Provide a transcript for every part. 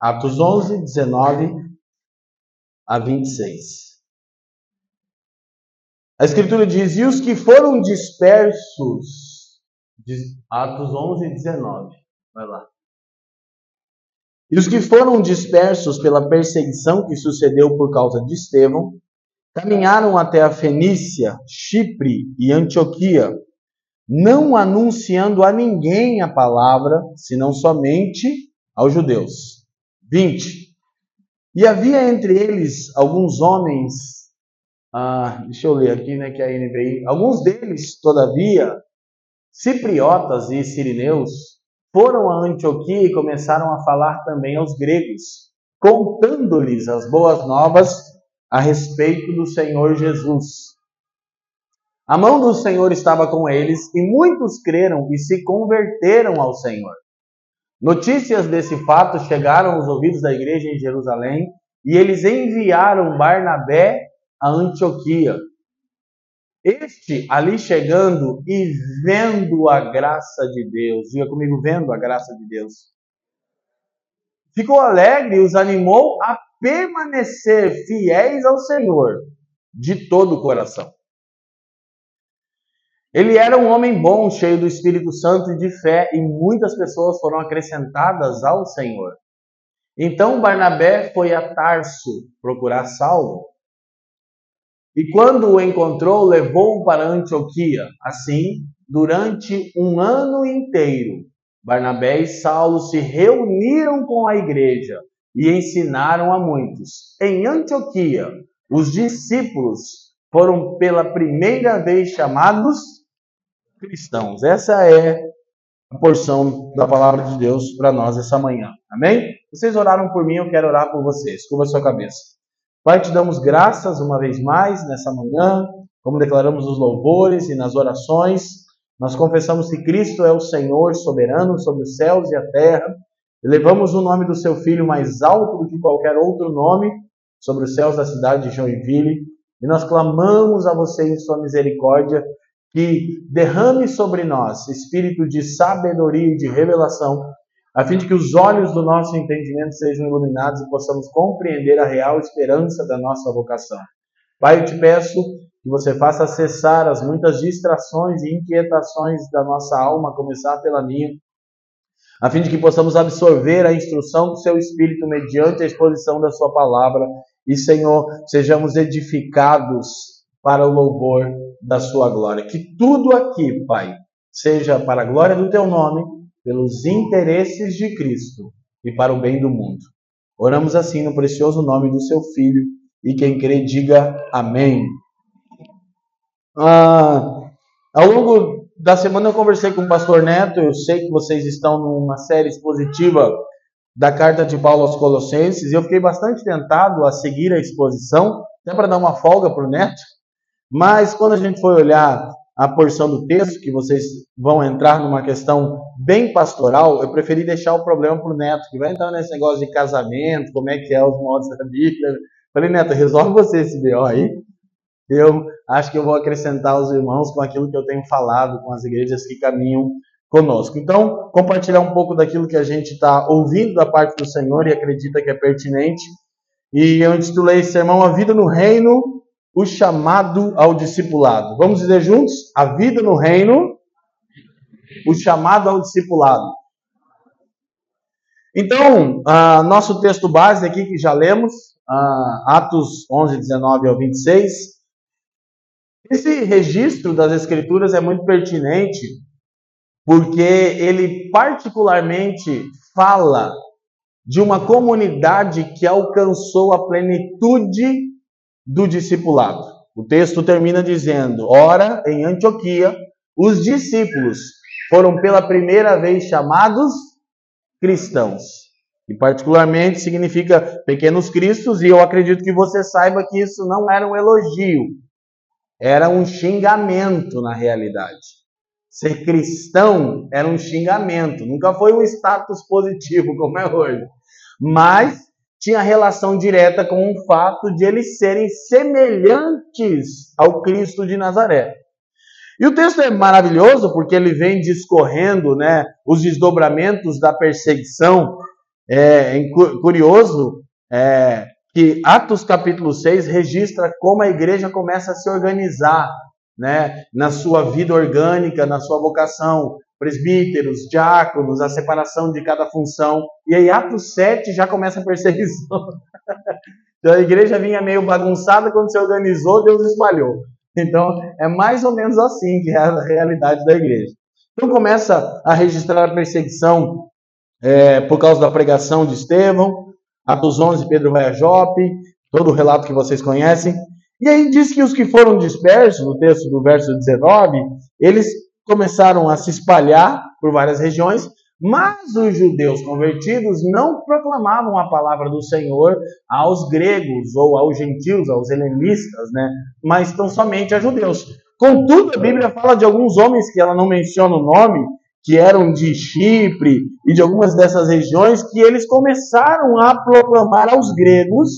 Atos 11, 19 a 26. A Escritura diz: E os que foram dispersos. Atos 11, 19. Vai lá. E os que foram dispersos pela perseguição que sucedeu por causa de Estevão, caminharam até a Fenícia, Chipre e Antioquia, não anunciando a ninguém a palavra, senão somente aos judeus. 20. E havia entre eles alguns homens, ah, deixa eu ler aqui, né, que é a NBI, alguns deles, todavia, cipriotas e sirineus, foram a Antioquia e começaram a falar também aos gregos, contando-lhes as boas novas a respeito do Senhor Jesus. A mão do Senhor estava com eles e muitos creram e se converteram ao Senhor. Notícias desse fato chegaram aos ouvidos da igreja em Jerusalém e eles enviaram Barnabé a Antioquia. Este ali chegando e vendo a graça de Deus, diga comigo, vendo a graça de Deus, ficou alegre e os animou a permanecer fiéis ao Senhor de todo o coração. Ele era um homem bom, cheio do Espírito Santo e de fé, e muitas pessoas foram acrescentadas ao Senhor. Então Barnabé foi a Tarso procurar Saulo. E quando o encontrou, levou-o para Antioquia. Assim, durante um ano inteiro, Barnabé e Saulo se reuniram com a igreja e ensinaram a muitos. Em Antioquia, os discípulos foram pela primeira vez chamados cristãos. Essa é a porção da palavra de Deus para nós essa manhã. Amém? Vocês oraram por mim, eu quero orar por vocês. Curva sua cabeça. Pai, te damos graças uma vez mais nessa manhã, como declaramos os louvores e nas orações. Nós confessamos que Cristo é o Senhor soberano sobre os céus e a terra. Elevamos o nome do seu Filho mais alto do que qualquer outro nome sobre os céus da cidade de Joinville. E nós clamamos a você em sua misericórdia que derrame sobre nós espírito de sabedoria e de revelação, a fim de que os olhos do nosso entendimento sejam iluminados e possamos compreender a real esperança da nossa vocação. Pai, eu te peço que você faça cessar as muitas distrações e inquietações da nossa alma, a começar pela minha, a fim de que possamos absorver a instrução do seu Espírito mediante a exposição da sua palavra. E, Senhor, sejamos edificados para o louvor da sua glória. Que tudo aqui, Pai, seja para a glória do teu nome, pelos interesses de Cristo e para o bem do mundo. Oramos assim no precioso nome do seu Filho, e quem crê, diga amém. Ah, ao longo da semana eu conversei com o pastor Neto, eu sei que vocês estão numa série expositiva da carta de Paulo aos Colossenses, e eu fiquei bastante tentado a seguir a exposição, até para dar uma folga para o Neto, mas quando a gente foi olhar a porção do texto, que vocês vão entrar numa questão bem pastoral, eu preferi deixar o problema para o Neto, que vai entrar nesse negócio de casamento, como é que é os modos da Bíblia. Falei, Neto, resolve você esse BO aí, eu acho que eu vou acrescentar os irmãos com aquilo que eu tenho falado com as igrejas que caminham conosco. Então, compartilhar um pouco daquilo que a gente está ouvindo da parte do Senhor e acredita que é pertinente. E eu intitulei esse sermão A Vida no Reino, o chamado ao discipulado. Vamos dizer juntos? A vida no reino, o chamado ao discipulado. Então, uh, nosso texto base aqui que já lemos, uh, Atos 11, 19 ao 26, esse registro das Escrituras é muito pertinente porque ele particularmente fala de uma comunidade que alcançou a plenitude do discipulado. O texto termina dizendo: Ora, em Antioquia, os discípulos foram pela primeira vez chamados cristãos. E particularmente significa pequenos cristos, e eu acredito que você saiba que isso não era um elogio, era um xingamento na realidade. Ser cristão era um xingamento, nunca foi um status positivo como é hoje. Mas tinha relação direta com o fato de eles serem semelhantes ao Cristo de Nazaré. E o texto é maravilhoso porque ele vem discorrendo, né, os desdobramentos da perseguição é, é curioso é, que Atos capítulo 6 registra como a igreja começa a se organizar né, na sua vida orgânica, na sua vocação, presbíteros, diáconos, a separação de cada função. E aí, Atos 7 já começa a perseguição. então, a igreja vinha meio bagunçada, quando se organizou, Deus espalhou. Então, é mais ou menos assim que é a realidade da igreja. Então, começa a registrar a perseguição é, por causa da pregação de Estevão. Atos 11, Pedro vai a Jope, todo o relato que vocês conhecem. E aí diz que os que foram dispersos, no texto do verso 19, eles começaram a se espalhar por várias regiões, mas os judeus convertidos não proclamavam a palavra do Senhor aos gregos ou aos gentios, aos helenistas, né? mas tão somente a judeus. Contudo, a Bíblia fala de alguns homens que ela não menciona o nome, que eram de Chipre e de algumas dessas regiões, que eles começaram a proclamar aos gregos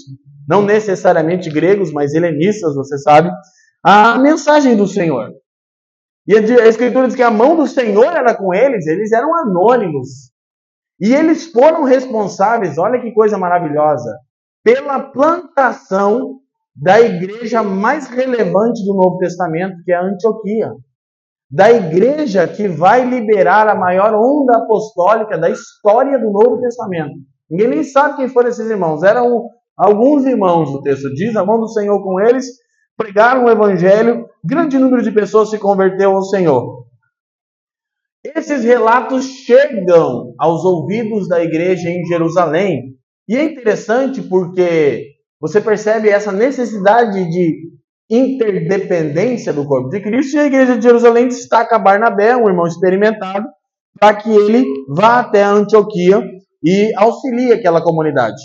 não necessariamente gregos, mas helenistas, você sabe, a mensagem do Senhor. E a Escritura diz que a mão do Senhor era com eles, eles eram anônimos. E eles foram responsáveis, olha que coisa maravilhosa, pela plantação da igreja mais relevante do Novo Testamento, que é a Antioquia. Da igreja que vai liberar a maior onda apostólica da história do Novo Testamento. Ninguém nem sabe quem foram esses irmãos. Eram Alguns irmãos, o texto diz, a mão do Senhor com eles, pregaram o evangelho, grande número de pessoas se converteu ao Senhor. Esses relatos chegam aos ouvidos da igreja em Jerusalém. E é interessante porque você percebe essa necessidade de interdependência do corpo de Cristo, e a igreja de Jerusalém destaca Barnabé, um irmão experimentado, para que ele vá até Antioquia e auxilie aquela comunidade.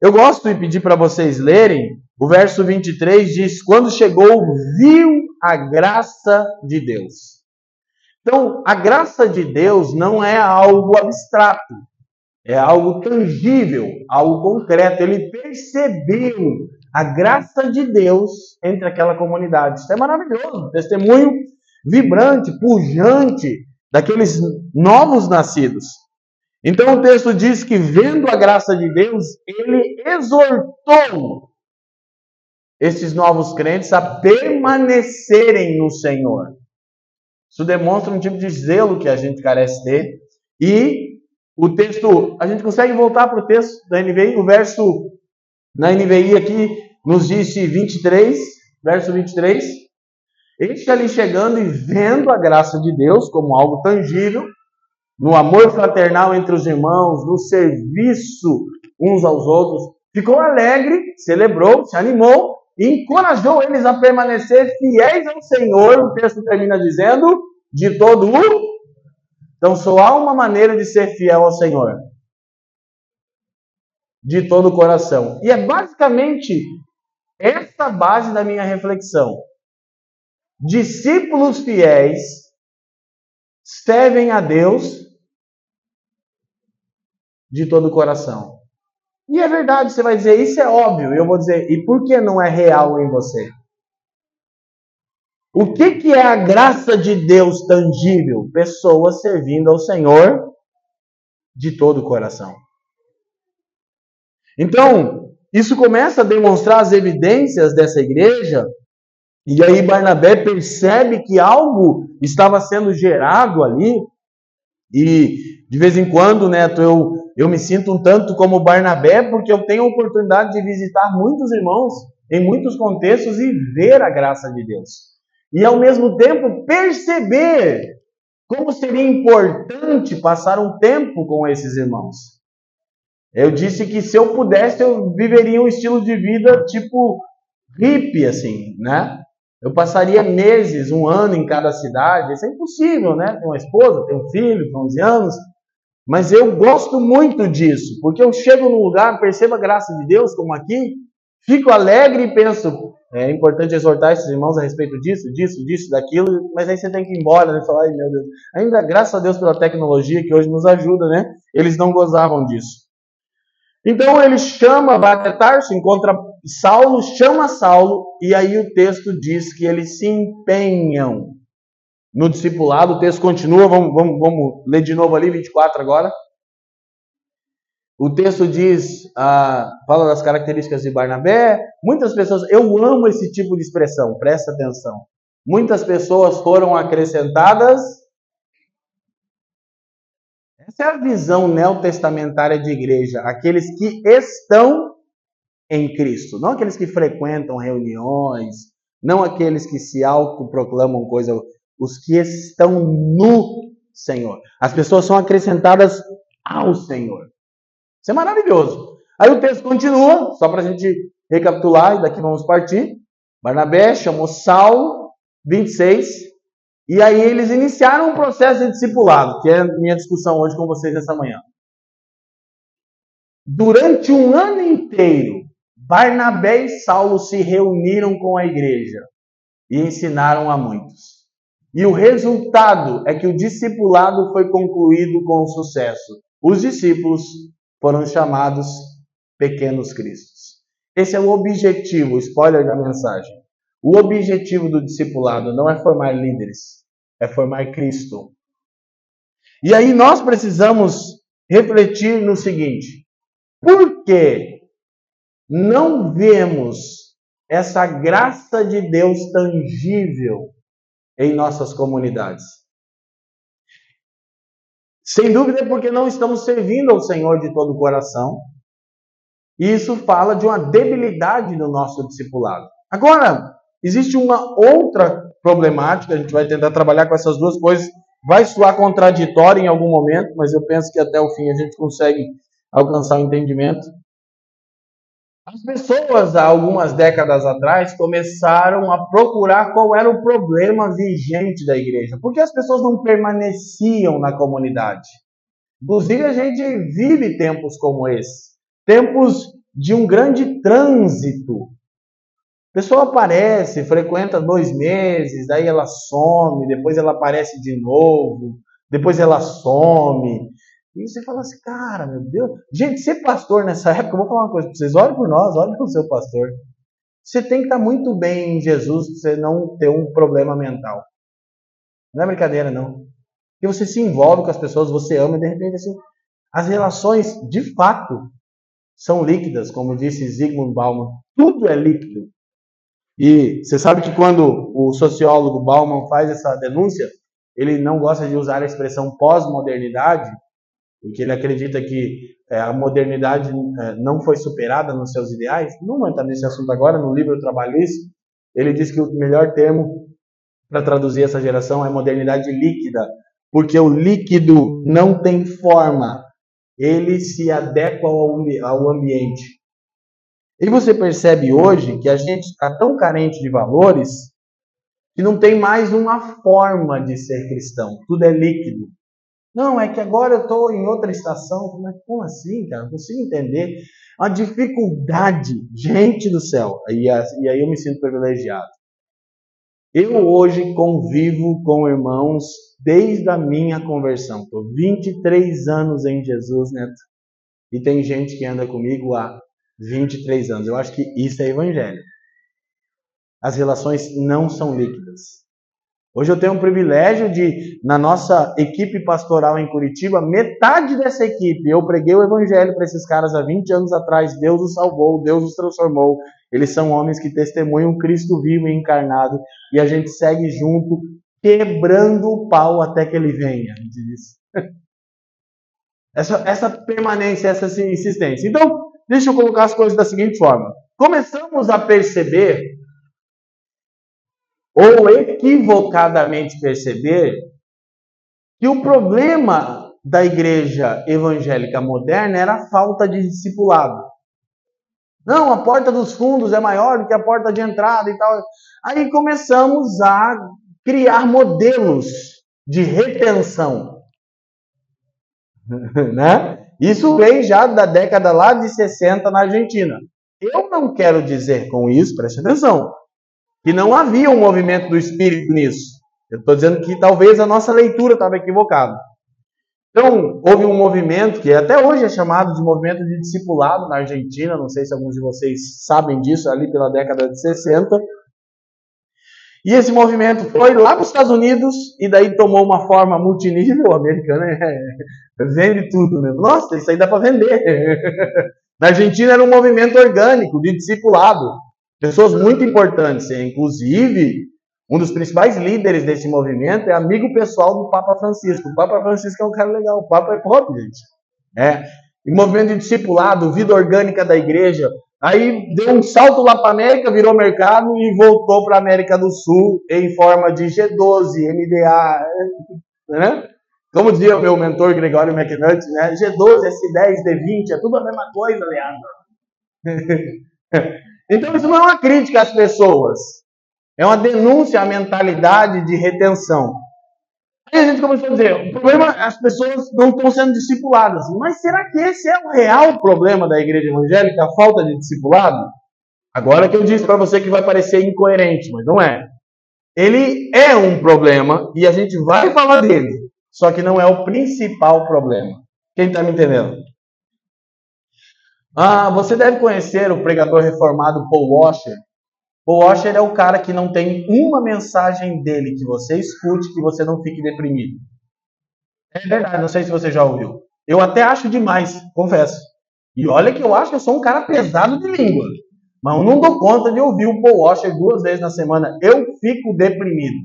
Eu gosto de pedir para vocês lerem, o verso 23 diz: Quando chegou, viu a graça de Deus. Então, a graça de Deus não é algo abstrato, é algo tangível, algo concreto. Ele percebeu a graça de Deus entre aquela comunidade. Isso é maravilhoso, testemunho vibrante, pujante daqueles novos nascidos. Então o texto diz que, vendo a graça de Deus, ele exortou esses novos crentes a permanecerem no Senhor. Isso demonstra um tipo de zelo que a gente carece ter. E o texto, a gente consegue voltar para o texto da NVI, o verso na NVI aqui nos disse 23, verso 23. Este ali chegando e vendo a graça de Deus como algo tangível, no amor fraternal entre os irmãos, no serviço uns aos outros. Ficou alegre, celebrou, se animou e encorajou eles a permanecer fiéis ao Senhor. O texto termina dizendo: de todo o. Então só há uma maneira de ser fiel ao Senhor. De todo o coração. E é basicamente essa base da minha reflexão. Discípulos fiéis servem a Deus de todo o coração. E é verdade, você vai dizer, isso é óbvio. Eu vou dizer, e por que não é real em você? O que, que é a graça de Deus tangível? Pessoas servindo ao Senhor de todo o coração. Então, isso começa a demonstrar as evidências dessa igreja, e aí Barnabé percebe que algo estava sendo gerado ali, e de vez em quando, Neto, eu eu me sinto um tanto como Barnabé, porque eu tenho a oportunidade de visitar muitos irmãos em muitos contextos e ver a graça de Deus. E ao mesmo tempo perceber como seria importante passar um tempo com esses irmãos. Eu disse que se eu pudesse, eu viveria um estilo de vida tipo hippie, assim, né? Eu passaria meses, um ano em cada cidade. Isso é impossível, né? Tem uma esposa, tem um filho, tem 11 anos. Mas eu gosto muito disso, porque eu chego num lugar, percebo a graça de Deus, como aqui, fico alegre e penso, é importante exortar esses irmãos a respeito disso, disso, disso, daquilo, mas aí você tem que ir embora, né? Falar, ai meu Deus. Ainda graças a Deus pela tecnologia que hoje nos ajuda, né? Eles não gozavam disso. Então ele chama, vai encontra Saulo, chama Saulo, e aí o texto diz que eles se empenham no discipulado. O texto continua, vamos, vamos, vamos ler de novo ali, 24 agora. O texto diz, ah, fala das características de Barnabé. Muitas pessoas, eu amo esse tipo de expressão, presta atenção. Muitas pessoas foram acrescentadas. Essa é a visão neotestamentária de igreja, aqueles que estão em Cristo, não aqueles que frequentam reuniões, não aqueles que se autoproclamam coisa, os que estão no Senhor. As pessoas são acrescentadas ao Senhor. Isso é maravilhoso. Aí o texto continua, só para a gente recapitular, e daqui vamos partir. Barnabé chamou Saulo, 26, e aí eles iniciaram um processo de discipulado, que é a minha discussão hoje com vocês nessa manhã. Durante um ano inteiro, Barnabé e Saulo se reuniram com a igreja e ensinaram a muitos. E o resultado é que o discipulado foi concluído com sucesso. Os discípulos foram chamados pequenos cristos. Esse é o objetivo, spoiler da mensagem. O objetivo do discipulado não é formar líderes, é formar Cristo. E aí nós precisamos refletir no seguinte: por que não vemos essa graça de Deus tangível em nossas comunidades? Sem dúvida é porque não estamos servindo ao Senhor de todo o coração. E isso fala de uma debilidade no nosso discipulado. Agora, existe uma outra problemática, a gente vai tentar trabalhar com essas duas coisas. Vai soar contraditório em algum momento, mas eu penso que até o fim a gente consegue alcançar o entendimento. As pessoas, há algumas décadas atrás, começaram a procurar qual era o problema vigente da igreja. Porque as pessoas não permaneciam na comunidade. Inclusive, a gente vive tempos como esse tempos de um grande trânsito. A pessoa aparece, frequenta dois meses, aí ela some, depois ela aparece de novo, depois ela some. E você fala assim, cara, meu Deus. Gente, ser pastor nessa época, eu vou falar uma coisa para vocês: olhem por nós, olhem o seu pastor. Você tem que estar muito bem em Jesus para você não ter um problema mental. Não é brincadeira, não. Porque você se envolve com as pessoas, você ama, e de repente, assim, as relações, de fato, são líquidas, como disse Zygmunt Bauman. Tudo é líquido. E você sabe que quando o sociólogo Bauman faz essa denúncia, ele não gosta de usar a expressão pós-modernidade, porque ele acredita que é, a modernidade é, não foi superada nos seus ideais. Não vou entrar nesse assunto agora, no livro eu trabalho isso. Ele diz que o melhor termo para traduzir essa geração é modernidade líquida, porque o líquido não tem forma, ele se adequa ao, ao ambiente. E você percebe hoje que a gente está tão carente de valores que não tem mais uma forma de ser cristão. Tudo é líquido. Não, é que agora eu estou em outra estação. Mas como assim, cara? Não consigo entender. A dificuldade, gente do céu. E, e aí eu me sinto privilegiado. Eu hoje convivo com irmãos desde a minha conversão. Estou 23 anos em Jesus, Neto. E tem gente que anda comigo há 23 anos. Eu acho que isso é evangelho. As relações não são líquidas. Hoje eu tenho o privilégio de, na nossa equipe pastoral em Curitiba, metade dessa equipe, eu preguei o evangelho para esses caras há 20 anos atrás, Deus os salvou, Deus os transformou. Eles são homens que testemunham Cristo vivo e encarnado, e a gente segue junto, quebrando o pau até que ele venha. Essa, essa permanência, essa insistência. Então, deixa eu colocar as coisas da seguinte forma. Começamos a perceber ou equivocadamente perceber que o problema da igreja evangélica moderna era a falta de discipulado. Não, a porta dos fundos é maior do que a porta de entrada e tal. Aí começamos a criar modelos de retenção. né? Isso vem já da década lá de 60 na Argentina. Eu não quero dizer com isso, preste atenção, que não havia um movimento do Espírito nisso. Eu estou dizendo que talvez a nossa leitura estava equivocada. Então, houve um movimento que até hoje é chamado de movimento de discipulado na Argentina, não sei se alguns de vocês sabem disso, ali pela década de 60. E esse movimento foi lá para os Estados Unidos e daí tomou uma forma multinível. O americano é, é, vende tudo mesmo. Nossa, isso aí dá para vender. Na Argentina era um movimento orgânico de discipulado. Pessoas muito importantes, inclusive um dos principais líderes desse movimento é amigo pessoal do Papa Francisco. O Papa Francisco é um cara legal, o Papa é pop, gente. É. E movimento de discipulado, vida orgânica da igreja. Aí deu um salto lá para América, virou mercado e voltou para América do Sul em forma de G12, MDA, né? Como dizia meu mentor Gregório McNutt, né? G12, S10, D20, é tudo a mesma coisa, Leandro. então isso não é uma crítica às pessoas. É uma denúncia à mentalidade de retenção. Aí a gente começou a dizer, o problema é as pessoas não estão sendo discipuladas. Mas será que esse é o real problema da igreja evangélica, a falta de discipulado? Agora que eu disse para você que vai parecer incoerente, mas não é. Ele é um problema e a gente vai falar dele, só que não é o principal problema. Quem está me entendendo? Ah, você deve conhecer o pregador reformado Paul Washer. O Washer é o cara que não tem uma mensagem dele que você escute que você não fique deprimido. É verdade, não sei se você já ouviu. Eu até acho demais, confesso. E olha que eu acho que eu sou um cara pesado de língua. Mas eu não dou conta de ouvir o Paul Washer duas vezes na semana. Eu fico deprimido.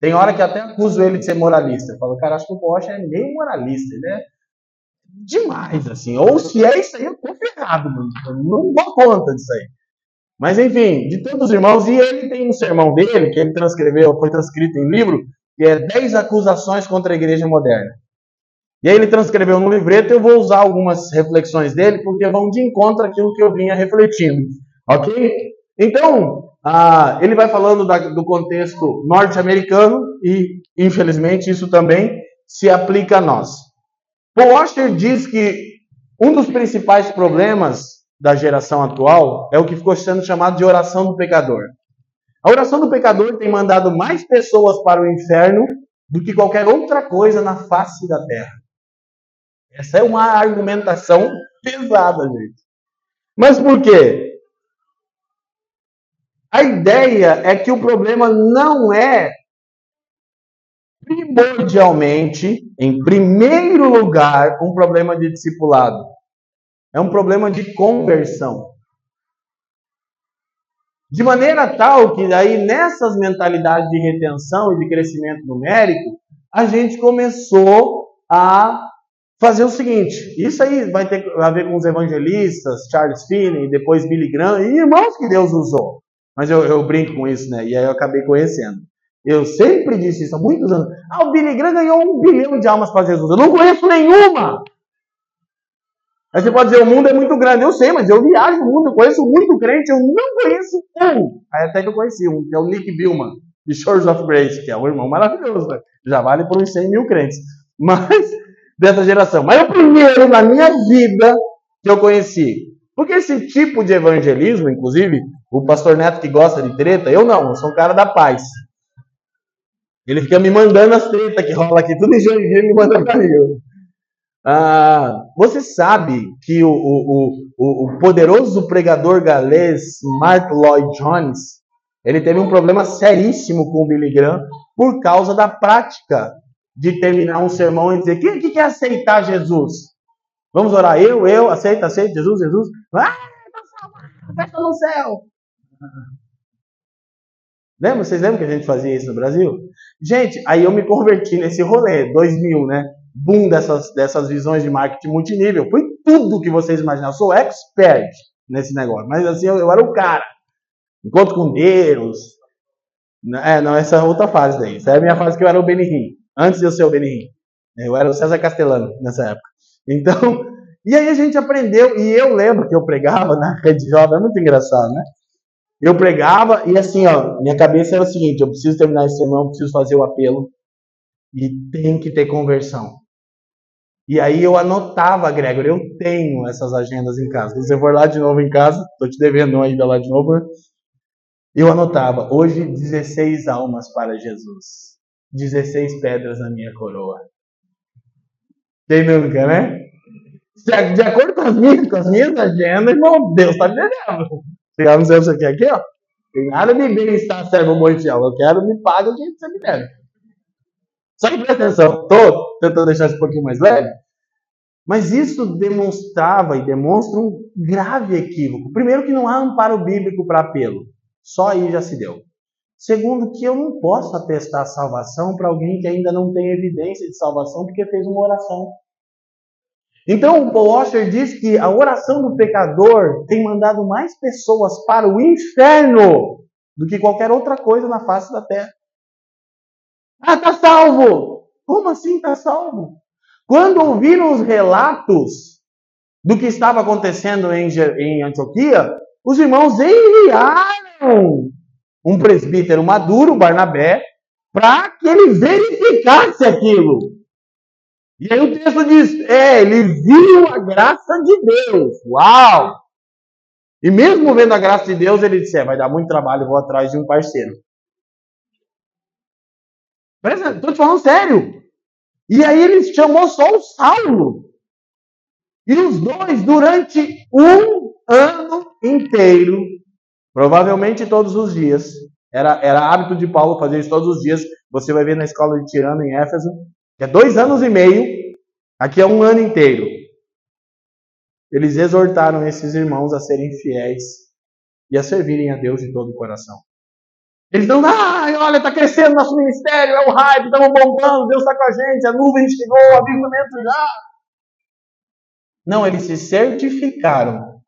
Tem hora que até acuso ele de ser moralista. Eu falo, cara, acho que o Paul Washer é meio moralista. Ele é demais, assim. Ou se é isso aí, eu tô ferrado, mano. Não dou conta disso aí. Mas enfim, de todos os irmãos, e ele tem um sermão dele, que ele transcreveu, foi transcrito em livro, que é 10 acusações contra a igreja moderna. E aí ele transcreveu no livreto, eu vou usar algumas reflexões dele, porque vão de encontro àquilo que eu vinha refletindo. Ok? Então, ah, ele vai falando da, do contexto norte-americano, e infelizmente isso também se aplica a nós. Paul Washer diz que um dos principais problemas da geração atual é o que ficou sendo chamado de oração do pecador. A oração do pecador tem mandado mais pessoas para o inferno do que qualquer outra coisa na face da terra. Essa é uma argumentação pesada, gente. Mas por quê? A ideia é que o problema não é primordialmente, em primeiro lugar, um problema de discipulado. É um problema de conversão. De maneira tal que daí nessas mentalidades de retenção e de crescimento numérico, a gente começou a fazer o seguinte, isso aí vai ter a ver com os evangelistas, Charles Finney, depois Billy Graham, e irmãos que Deus usou. Mas eu, eu brinco com isso, né? E aí eu acabei conhecendo. Eu sempre disse isso há muitos anos. Ah, o Billy Graham ganhou um bilhão de almas para Jesus. Eu não conheço nenhuma. Aí você pode dizer, o mundo é muito grande. Eu sei, mas eu viajo no mundo, eu conheço muito crente, eu não conheço um. Aí até que eu conheci um, que é o Nick Billman, de Shores of Grace, que é um irmão maravilhoso, né? já vale por uns 100 mil crentes. Mas, dessa geração. Mas é o primeiro na minha vida que eu conheci. Porque esse tipo de evangelismo, inclusive, o pastor Neto que gosta de treta, eu não, eu sou um cara da paz. Ele fica me mandando as tretas que rola aqui, tudo em Joinville, me manda pra mim. Ah, você sabe que o, o, o, o, poderoso pregador galês Mark Lloyd Jones ele teve um problema seríssimo com o Billy Graham por causa da prática de terminar um sermão e dizer: quem que quer aceitar Jesus? Vamos orar, eu, eu, aceita, aceita, Jesus, Jesus. Ah, festa no céu. Lembra? Vocês lembram que a gente fazia isso no Brasil? Gente, aí eu me converti nesse rolê, 2000, né? boom dessas, dessas visões de marketing multinível. Foi tudo que vocês imaginaram. Eu sou expert nesse negócio. Mas assim, eu, eu era o cara. Encontro com Deus. É, não, essa é outra fase daí. Essa é a minha fase que eu era o Benihim. Antes de eu ser o Benihim. Eu era o César Castelano nessa época. Então, e aí a gente aprendeu. E eu lembro que eu pregava na rede jovem. É muito engraçado, né? Eu pregava e assim, ó, minha cabeça era o seguinte: eu preciso terminar esse sermão, preciso fazer o apelo e tem que ter conversão. E aí eu anotava, Gregor, eu tenho essas agendas em casa. Você for lá de novo em casa, estou te devendo ainda lá de novo. Eu anotava, hoje 16 almas para Jesus. 16 pedras na minha coroa. Quem nunca, né? De acordo com as minhas, com as minhas agendas, irmão, Deus está me devendo. Céu, isso aqui, aqui, ó. Tem nada de bem-estar, servo bom fiel. Eu quero, me paga o que você me deve. Só que presta atenção, estou tentando deixar isso um pouquinho mais leve, mas isso demonstrava e demonstra um grave equívoco. Primeiro, que não há amparo bíblico para apelo. Só aí já se deu. Segundo, que eu não posso atestar salvação para alguém que ainda não tem evidência de salvação porque fez uma oração. Então, o Paul Washer diz que a oração do pecador tem mandado mais pessoas para o inferno do que qualquer outra coisa na face da terra. Ah, está salvo! Como assim está salvo? Quando ouviram os relatos do que estava acontecendo em, em Antioquia, os irmãos enviaram um presbítero maduro, Barnabé, para que ele verificasse aquilo. E aí o texto diz: é, ele viu a graça de Deus. Uau! E mesmo vendo a graça de Deus, ele disse: é, vai dar muito trabalho, vou atrás de um parceiro. Estou te falando sério. E aí ele chamou só o Saulo. E os dois, durante um ano inteiro, Provavelmente todos os dias. Era, era hábito de Paulo fazer isso todos os dias. Você vai ver na escola de Tirano em Éfeso, que é dois anos e meio, aqui é um ano inteiro. Eles exortaram esses irmãos a serem fiéis e a servirem a Deus de todo o coração. Eles não, ah, olha, está crescendo nosso ministério, é o hype, estamos bombando, Deus está com a gente, a nuvem chegou, o avivamento já. Não, eles se certificaram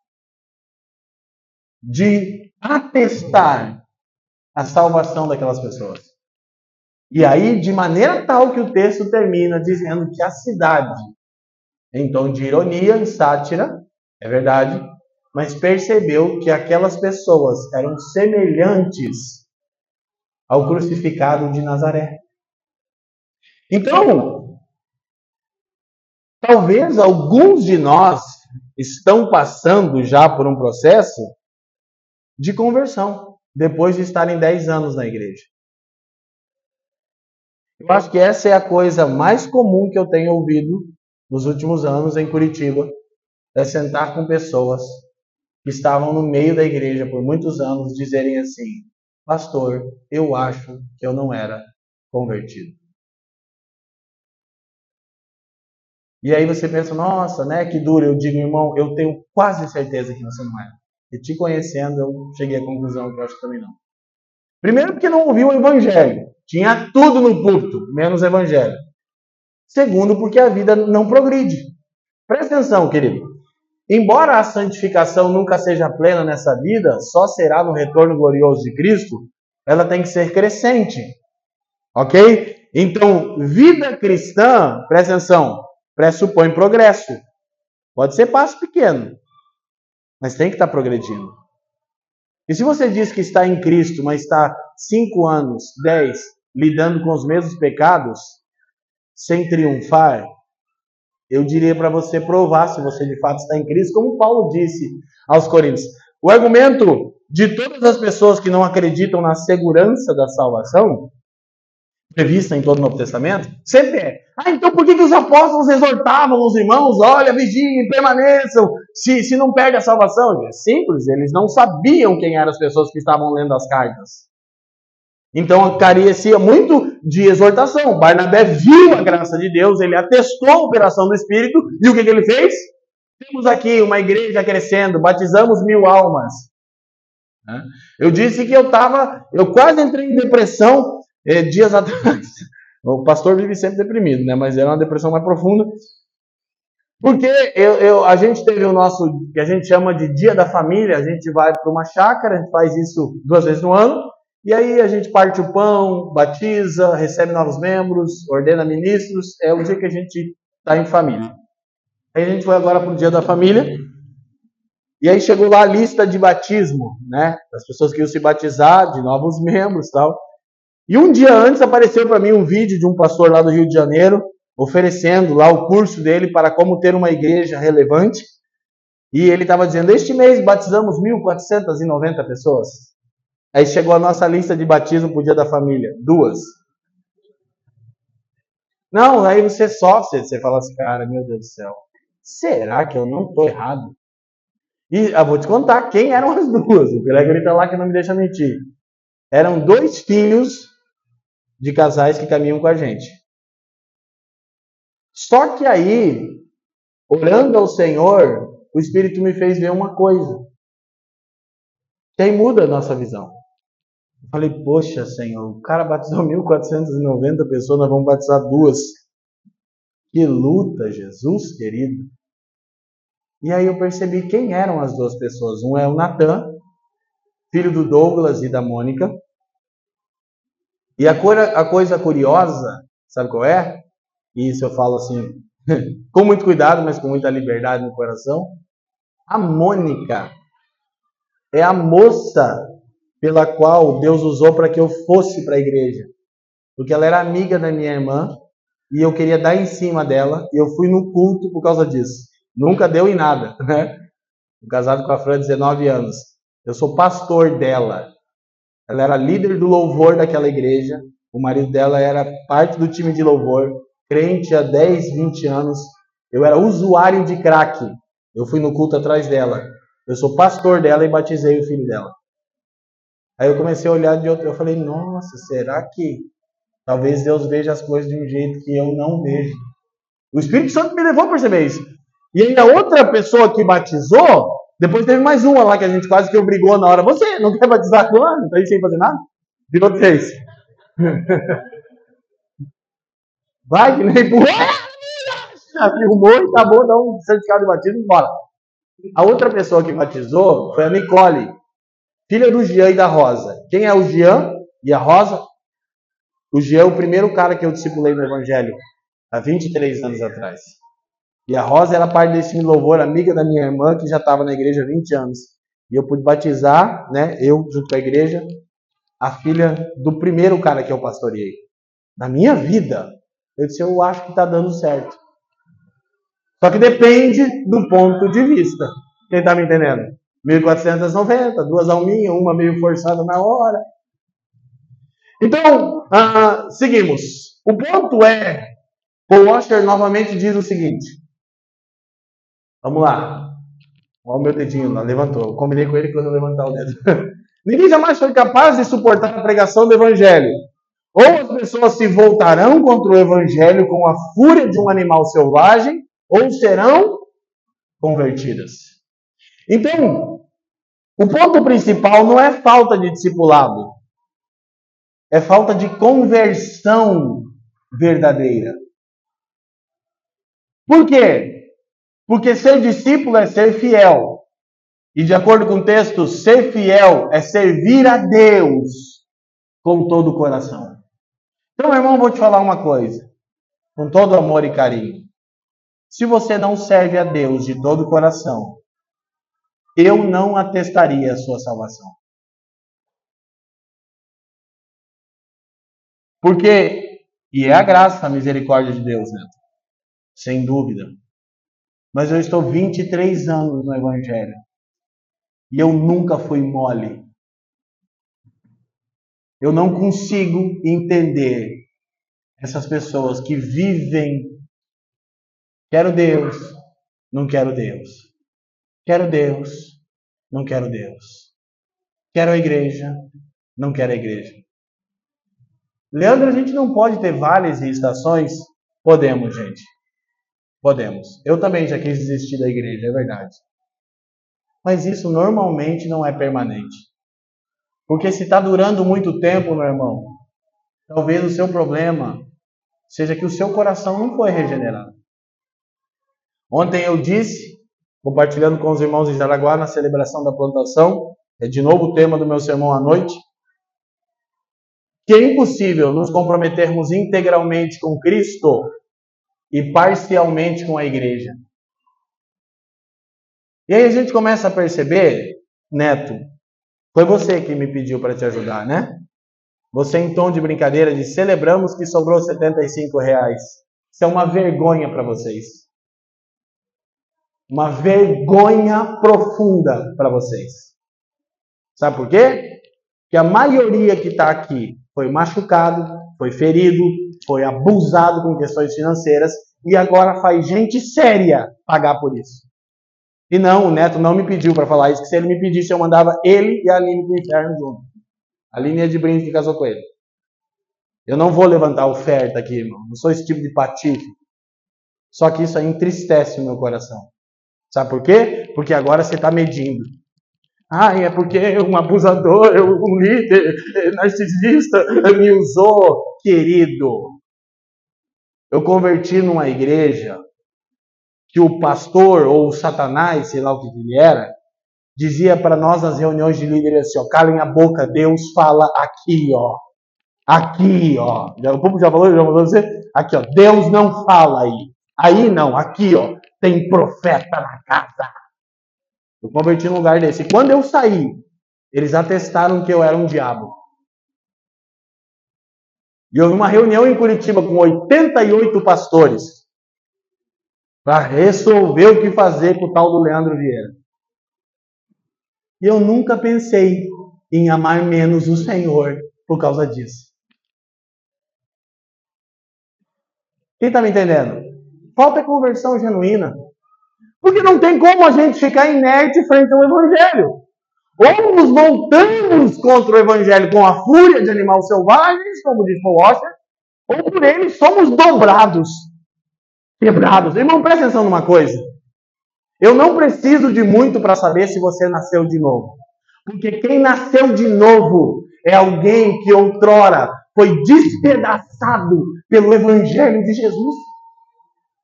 de atestar a salvação daquelas pessoas. E aí, de maneira tal que o texto termina dizendo que a cidade, em tom de ironia e sátira, é verdade, mas percebeu que aquelas pessoas eram semelhantes ao crucificado de Nazaré. Então, talvez alguns de nós estão passando já por um processo de conversão, depois de estarem 10 anos na igreja. Eu acho que essa é a coisa mais comum que eu tenho ouvido nos últimos anos em Curitiba, é sentar com pessoas que estavam no meio da igreja por muitos anos dizerem assim: Pastor, eu acho que eu não era convertido. E aí você pensa, nossa, né, que duro. Eu digo, irmão, eu tenho quase certeza que você não é. E te conhecendo, eu cheguei à conclusão que eu acho que também não. Primeiro, porque não ouviu o evangelho. Tinha tudo no púlpito, menos evangelho. Segundo, porque a vida não progride. Presta atenção, querido. Embora a santificação nunca seja plena nessa vida, só será no retorno glorioso de Cristo, ela tem que ser crescente. Ok? Então, vida cristã, presta atenção, pressupõe progresso. Pode ser passo pequeno, mas tem que estar tá progredindo. E se você diz que está em Cristo, mas está cinco anos, dez, lidando com os mesmos pecados, sem triunfar, eu diria para você provar se você de fato está em Cristo, como Paulo disse aos Coríntios. O argumento de todas as pessoas que não acreditam na segurança da salvação prevista em todo o Novo Testamento, sempre é. Ah, então por que, que os apóstolos exortavam os irmãos? Olha, vigiem, permaneçam, se, se não perde a salvação? É simples, eles não sabiam quem eram as pessoas que estavam lendo as cartas. Então carecia muito de exortação. Barnabé viu a graça de Deus, ele atestou a operação do Espírito, e o que, que ele fez? Temos aqui uma igreja crescendo, batizamos mil almas. Eu disse que eu estava, eu quase entrei em depressão dias atrás, o pastor vive sempre deprimido, né? Mas era uma depressão mais profunda. Porque eu, eu, a gente teve o nosso, que a gente chama de Dia da Família, a gente vai para uma chácara, a gente faz isso duas vezes no ano, e aí a gente parte o pão, batiza, recebe novos membros, ordena ministros, é o dia que a gente está em família. Aí a gente foi agora para o Dia da Família, e aí chegou lá a lista de batismo, né? Das pessoas que iam se batizar, de novos membros tal. E um dia antes apareceu para mim um vídeo de um pastor lá do Rio de Janeiro oferecendo lá o curso dele para como ter uma igreja relevante. E ele estava dizendo: Este mês batizamos 1.490 pessoas. Aí chegou a nossa lista de batismo para o dia da família: duas. Não, aí você sofre, você fala assim: Cara, meu Deus do céu, será que eu não estou errado? E eu vou te contar quem eram as duas. O Gregory está lá que não me deixa mentir. Eram dois filhos de casais que caminham com a gente. Só que aí, orando ao Senhor, o Espírito me fez ver uma coisa. Que aí muda a nossa visão. Eu falei, poxa, Senhor, o cara batizou 1.490 pessoas, nós vamos batizar duas. Que luta, Jesus querido. E aí eu percebi quem eram as duas pessoas. Um é o Natan, filho do Douglas e da Mônica. E a, cor, a coisa curiosa, sabe qual é? E isso eu falo assim, com muito cuidado, mas com muita liberdade no coração. A Mônica é a moça pela qual Deus usou para que eu fosse para a igreja. Porque ela era amiga da minha irmã e eu queria dar em cima dela e eu fui no culto por causa disso. Nunca deu em nada, né? Casado com a Fran há 19 anos. Eu sou pastor dela. Ela era líder do louvor daquela igreja. O marido dela era parte do time de louvor, crente há 10, 20 anos. Eu era usuário de crack. Eu fui no culto atrás dela. Eu sou pastor dela e batizei o filho dela. Aí eu comecei a olhar de outro, eu falei, nossa, será que talvez Deus veja as coisas de um jeito que eu não vejo? O Espírito Santo me levou a perceber isso. E aí a outra pessoa que batizou, depois teve mais uma lá que a gente quase que obrigou na hora. Você não quer batizar agora? Tá aí sem fazer nada? Virou três. Vai que nem empurrou. Filmou e acabou, dá um certificado de batismo e bora. A outra pessoa que batizou foi a Nicole, filha do Jean e da Rosa. Quem é o Jean e a Rosa? O Jean é o primeiro cara que eu discipulei no Evangelho há 23 anos atrás. E a Rosa era parte desse louvor, amiga da minha irmã, que já estava na igreja há 20 anos. E eu pude batizar, né, eu junto com a igreja, a filha do primeiro cara que eu pastoreei. Na minha vida, eu disse, eu acho que está dando certo. Só que depende do ponto de vista. Quem está me entendendo? 1490, duas alminhas, uma meio forçada na hora. Então, uh, seguimos. O ponto é, o Washer novamente diz o seguinte. Vamos lá. Olha o meu dedinho lá, levantou. Eu combinei com ele quando eu levantar o dedo. Ninguém jamais foi capaz de suportar a pregação do Evangelho. Ou as pessoas se voltarão contra o Evangelho com a fúria de um animal selvagem, ou serão convertidas. Então, o ponto principal não é falta de discipulado, é falta de conversão verdadeira. Por quê? Porque ser discípulo é ser fiel. E de acordo com o texto, ser fiel é servir a Deus com todo o coração. Então, irmão, vou te falar uma coisa, com todo amor e carinho. Se você não serve a Deus de todo o coração, eu não atestaria a sua salvação. Porque, e é a graça, a misericórdia de Deus, né? Sem dúvida. Mas eu estou 23 anos no Evangelho. E eu nunca fui mole. Eu não consigo entender essas pessoas que vivem Quero Deus, não quero Deus. Quero Deus, não quero Deus. Quero a igreja, não quero a igreja. Leandro, a gente não pode ter vales e estações? Podemos, gente. Podemos. Eu também já quis desistir da igreja, é verdade. Mas isso normalmente não é permanente. Porque se está durando muito tempo, meu irmão, talvez o seu problema seja que o seu coração não foi regenerado. Ontem eu disse, compartilhando com os irmãos em Jaraguá na celebração da plantação, é de novo o tema do meu sermão à noite, que é impossível nos comprometermos integralmente com Cristo e parcialmente com a igreja. E aí a gente começa a perceber, Neto, foi você que me pediu para te ajudar, né? Você em tom de brincadeira disse, celebramos que sobrou 75 reais. Isso é uma vergonha para vocês uma vergonha profunda para vocês. Sabe por quê? Que a maioria que está aqui foi machucado, foi ferido, foi abusado com questões financeiras e agora faz gente séria pagar por isso. E não, o neto não me pediu para falar isso, que se ele me pedisse, eu mandava ele e a Aline para o inferno junto. A Aline é de brinde que casou com ele. Eu não vou levantar oferta aqui, irmão. Não sou esse tipo de patife. Só que isso aí entristece o meu coração. Sabe por quê? Porque agora você está medindo. Ah, é porque um abusador, um líder narcisista me usou. Querido, eu converti numa igreja que o pastor ou o satanás, sei lá o que ele era, dizia para nós nas reuniões de líderes assim, ó, calem a boca, Deus fala aqui, ó. Aqui, ó. O povo já falou, já falou você? Aqui, ó. Deus não fala aí. Aí não, aqui, ó. Tem profeta na casa. Eu converti num lugar desse. E quando eu saí, eles atestaram que eu era um diabo. E houve uma reunião em Curitiba com 88 pastores para resolver o que fazer com o tal do Leandro Vieira. E eu nunca pensei em amar menos o Senhor por causa disso. Quem está me entendendo? Falta conversão genuína. Porque não tem como a gente ficar inerte frente ao Evangelho. Ou nos voltamos contra o Evangelho com a fúria de animais selvagens, como diz Paul Washer, ou por ele somos dobrados, quebrados. Irmão, presta atenção numa coisa. Eu não preciso de muito para saber se você nasceu de novo. Porque quem nasceu de novo é alguém que outrora foi despedaçado pelo Evangelho de Jesus.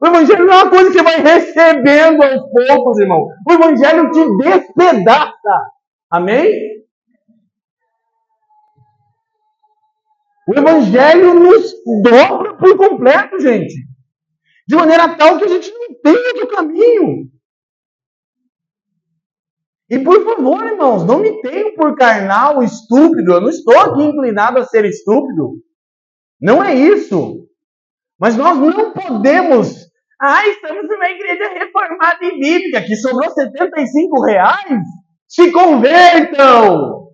O Evangelho não é uma coisa que você vai recebendo aos poucos, irmão. O Evangelho te despedaça. Amém? O Evangelho nos dobra por completo, gente. De maneira tal que a gente não tem outro caminho. E por favor, irmãos, não me tenham por carnal, estúpido. Eu não estou aqui inclinado a ser estúpido. Não é isso. Mas nós não podemos ah, estamos numa igreja reformada e bíblica que sobrou 75 reais. Se convertam!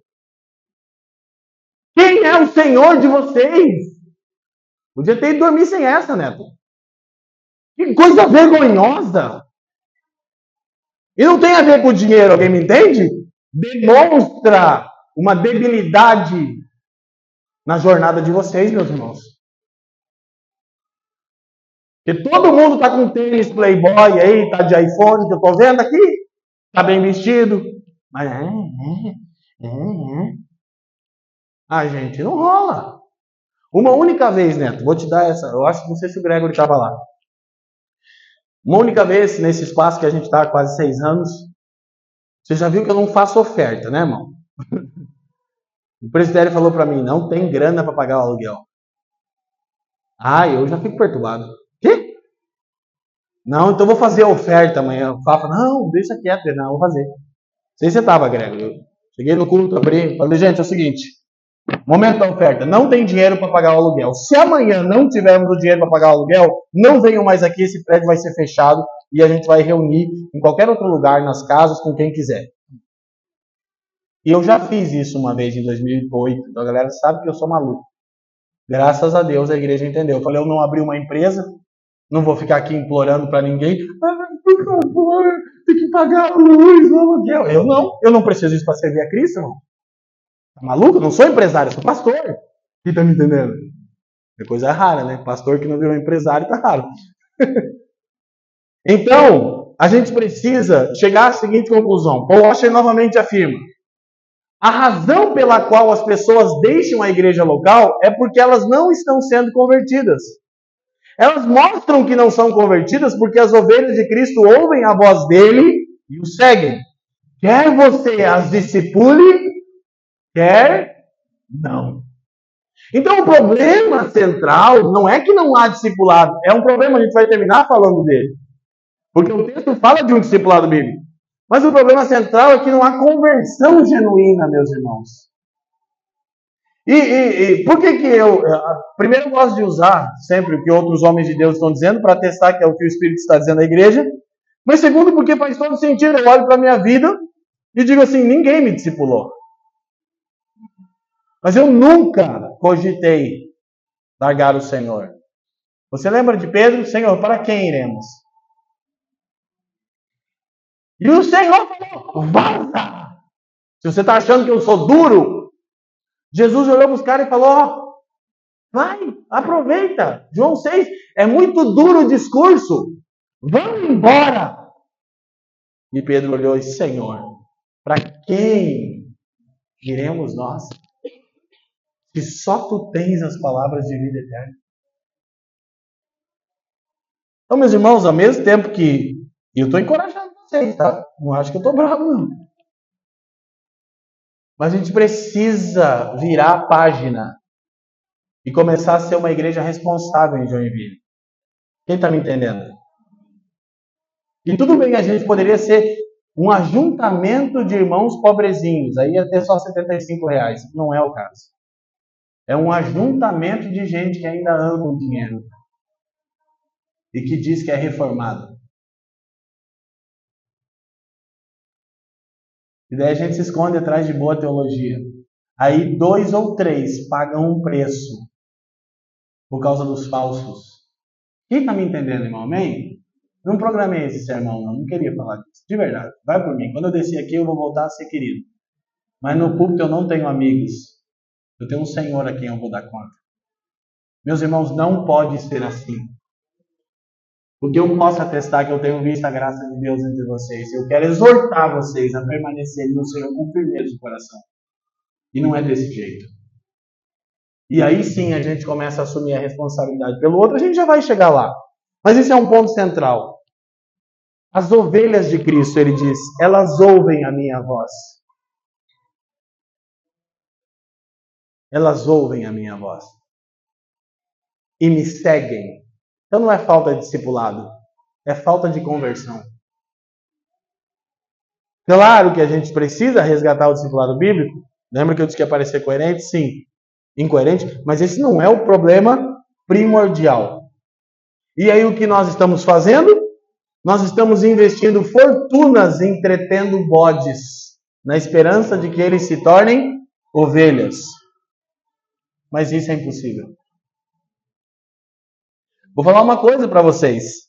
Quem é o Senhor de vocês? Podia ter ido dormir sem essa, Neto. Que coisa vergonhosa! E não tem a ver com dinheiro, alguém me entende? Demonstra uma debilidade na jornada de vocês, meus irmãos. Porque todo mundo está com tênis Playboy aí, tá de iPhone, que eu tô vendo aqui, tá bem vestido. Mas é, é, é, é. Ah, gente, não rola. Uma única vez, Neto, vou te dar essa. Eu acho que não sei se o Gregory estava lá. Uma única vez nesse espaço que a gente está há quase seis anos. Você já viu que eu não faço oferta, né, irmão? O presidente falou para mim: não tem grana para pagar o aluguel. Ah, eu já fico perturbado. Não, então vou fazer a oferta amanhã. O Fala, não, deixa quieto, não, vou fazer. Não sei se você estava, Grego. Cheguei no culto, abri, falei, gente, é o seguinte, momento da oferta, não tem dinheiro para pagar o aluguel. Se amanhã não tivermos o dinheiro para pagar o aluguel, não venham mais aqui, esse prédio vai ser fechado e a gente vai reunir em qualquer outro lugar, nas casas, com quem quiser. E eu já fiz isso uma vez em 2008, então a galera sabe que eu sou maluco. Graças a Deus a igreja entendeu. Eu falei, eu não abri uma empresa, não vou ficar aqui implorando para ninguém. Ah, por favor, tem que pagar a luz, o aluguel. Eu não, eu não preciso disso para servir a Cristo, não. Tá maluco? Eu não sou empresário, eu sou pastor. Quem tá me entendendo? É coisa rara, né? Pastor que não virou empresário tá raro. então, a gente precisa chegar à seguinte conclusão. Paul Washer novamente afirma: a razão pela qual as pessoas deixam a igreja local é porque elas não estão sendo convertidas. Elas mostram que não são convertidas porque as ovelhas de Cristo ouvem a voz dele e o seguem. Quer você as discipule, quer não. Então o problema central não é que não há discipulado, é um problema, a gente vai terminar falando dele. Porque o texto fala de um discipulado bíblico. Mas o problema central é que não há conversão genuína, meus irmãos. E, e, e, por que que eu... Primeiro eu gosto de usar sempre o que outros homens de Deus estão dizendo para testar que é o que o Espírito está dizendo à igreja. Mas segundo porque faz todo sentido. Eu olho para a minha vida e digo assim, ninguém me discipulou. Mas eu nunca cogitei largar o Senhor. Você lembra de Pedro? Senhor, para quem iremos? E o Senhor falou: vaza! Se você está achando que eu sou duro, Jesus olhou para os caras e falou: ó, vai, aproveita. João 6, é muito duro o discurso. Vamos embora. E Pedro olhou e disse: Senhor, para quem iremos nós? Que só tu tens as palavras de vida eterna. Então, meus irmãos, ao mesmo tempo que eu estou encorajando vocês, tá? Não acho que eu estou bravo, não. Mas a gente precisa virar a página e começar a ser uma igreja responsável em Joinville. Quem está me entendendo? E tudo bem, a gente poderia ser um ajuntamento de irmãos pobrezinhos, aí ia ter só 75 reais. Não é o caso. É um ajuntamento de gente que ainda ama o dinheiro e que diz que é reformado. E daí a gente se esconde atrás de boa teologia. Aí dois ou três pagam um preço por causa dos falsos. Quem está me entendendo, irmão? Amém? Não programei esse sermão, não. Não queria falar disso. De verdade. Vai por mim. Quando eu descer aqui, eu vou voltar a ser querido. Mas no púlpito eu não tenho amigos. Eu tenho um Senhor a quem eu vou dar conta. Meus irmãos, não pode ser assim. Porque eu posso atestar que eu tenho visto a graça de Deus entre vocês. Eu quero exortar vocês a permanecerem no Senhor com firmeza de coração. E não é desse jeito. E aí sim a gente começa a assumir a responsabilidade pelo outro, a gente já vai chegar lá. Mas esse é um ponto central. As ovelhas de Cristo, ele diz, elas ouvem a minha voz. Elas ouvem a minha voz. E me seguem. Então não é falta de discipulado, é falta de conversão. Claro que a gente precisa resgatar o discipulado bíblico. Lembra que eu disse que ia parecer coerente? Sim. Incoerente? Mas esse não é o problema primordial. E aí o que nós estamos fazendo? Nós estamos investindo fortunas entretendo bodes, na esperança de que eles se tornem ovelhas. Mas isso é impossível. Vou falar uma coisa para vocês.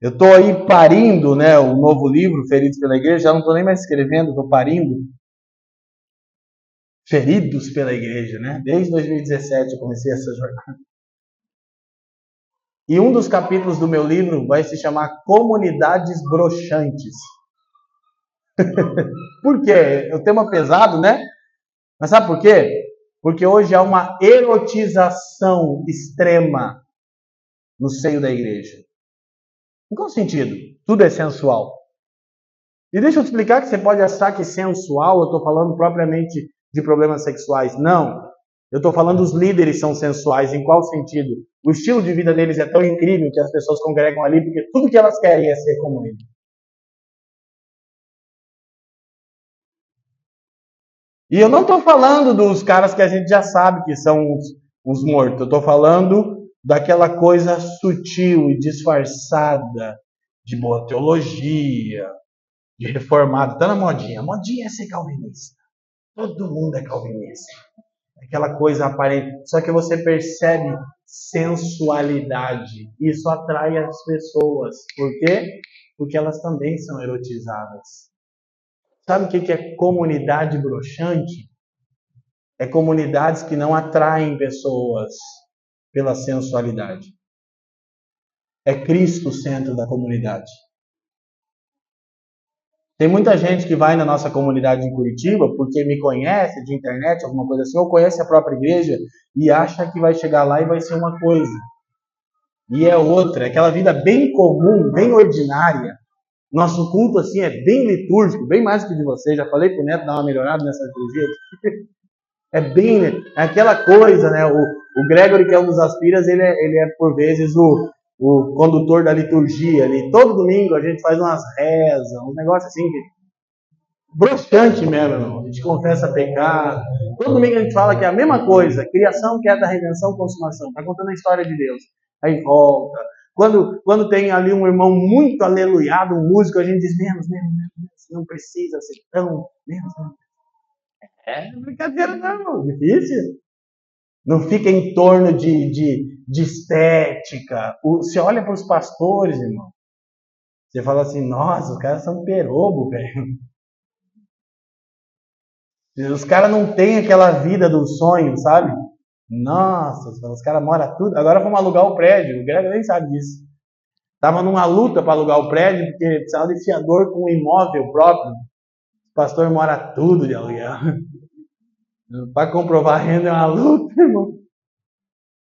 Eu estou aí parindo, né, o novo livro, Feridos pela Igreja. Já não estou nem mais escrevendo, estou parindo. Feridos pela Igreja, né? Desde 2017 eu comecei essa jornada. E um dos capítulos do meu livro vai se chamar Comunidades Broxantes. por quê? É um tema pesado, né? Mas sabe por quê? Porque hoje há uma erotização extrema no seio da igreja. Em qual sentido? Tudo é sensual. E deixa eu te explicar que você pode achar que sensual, eu estou falando propriamente de problemas sexuais. Não. Eu estou falando os líderes são sensuais. Em qual sentido? O estilo de vida deles é tão incrível que as pessoas congregam ali porque tudo que elas querem é ser como ele. E eu não estou falando dos caras que a gente já sabe que são uns, uns mortos. Eu estou falando daquela coisa sutil e disfarçada de boa teologia, de reformado. Está na modinha. Modinha é ser calvinista. Todo mundo é calvinista aquela coisa aparente. Só que você percebe sensualidade. Isso atrai as pessoas. Por quê? Porque elas também são erotizadas. Sabe o que é comunidade broxante? É comunidades que não atraem pessoas pela sensualidade. É Cristo o centro da comunidade. Tem muita gente que vai na nossa comunidade em Curitiba porque me conhece de internet, alguma coisa assim, ou conhece a própria igreja e acha que vai chegar lá e vai ser uma coisa. E é outra, é aquela vida bem comum, bem ordinária. Nosso culto assim é bem litúrgico, bem mais que de você. Já falei pro Neto dar uma melhorada nessa liturgia. É bem, é aquela coisa, né? O, o Gregory, que é um dos aspiras, ele é, ele é por vezes o, o condutor da liturgia ali. Todo domingo a gente faz umas rezas, um negócio assim que broxante mesmo, irmão. A gente confessa pecado. Todo domingo a gente fala que é a mesma coisa: criação, queda, redenção, consumação. Está contando a história de Deus. Aí volta. Quando, quando tem ali um irmão muito aleluiado, um músico, a gente diz: menos, menos, menos. Não precisa ser tão. Menos, menos. É brincadeira, não. Difícil. Não fica em torno de, de, de estética. O, você olha para os pastores, irmão. Você fala assim, nossa, os caras são perobo, velho. Os caras não têm aquela vida do sonho, sabe? Nossa, os caras moram tudo. Agora vamos alugar o prédio. O Greg nem sabe disso. Tava numa luta para alugar o prédio, porque precisava de fiador com um imóvel próprio. O pastor mora tudo de aluguel. Para comprovar a renda é uma luta, irmão.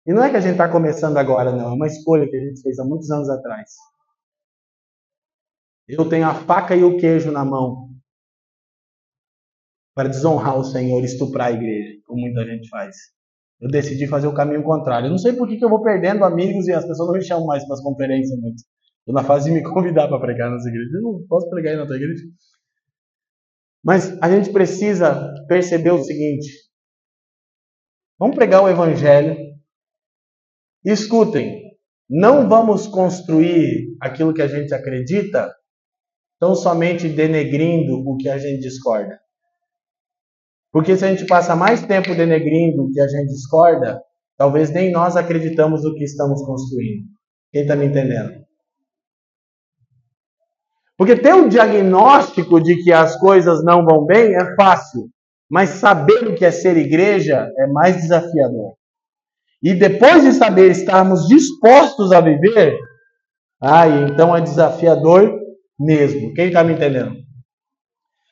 E não é que a gente está começando agora, não. É uma escolha que a gente fez há muitos anos atrás. Eu tenho a faca e o queijo na mão para desonrar o Senhor, estuprar a igreja, como muita gente faz. Eu decidi fazer o caminho contrário. Eu não sei por que, eu vou perdendo amigos e as pessoas não me chamam mais para as conferências. Estou na fase de me convidar para pregar nas igrejas. Eu não posso pregar aí na tua igreja. Mas a gente precisa perceber o seguinte: vamos pregar o Evangelho. Escutem, não vamos construir aquilo que a gente acredita tão somente denegrindo o que a gente discorda. Porque se a gente passa mais tempo denegrindo o que a gente discorda, talvez nem nós acreditamos no que estamos construindo. Quem está me entendendo? Porque ter um diagnóstico de que as coisas não vão bem é fácil, mas saber o que é ser igreja é mais desafiador. E depois de saber estarmos dispostos a viver, ai, então é desafiador mesmo. Quem está me entendendo?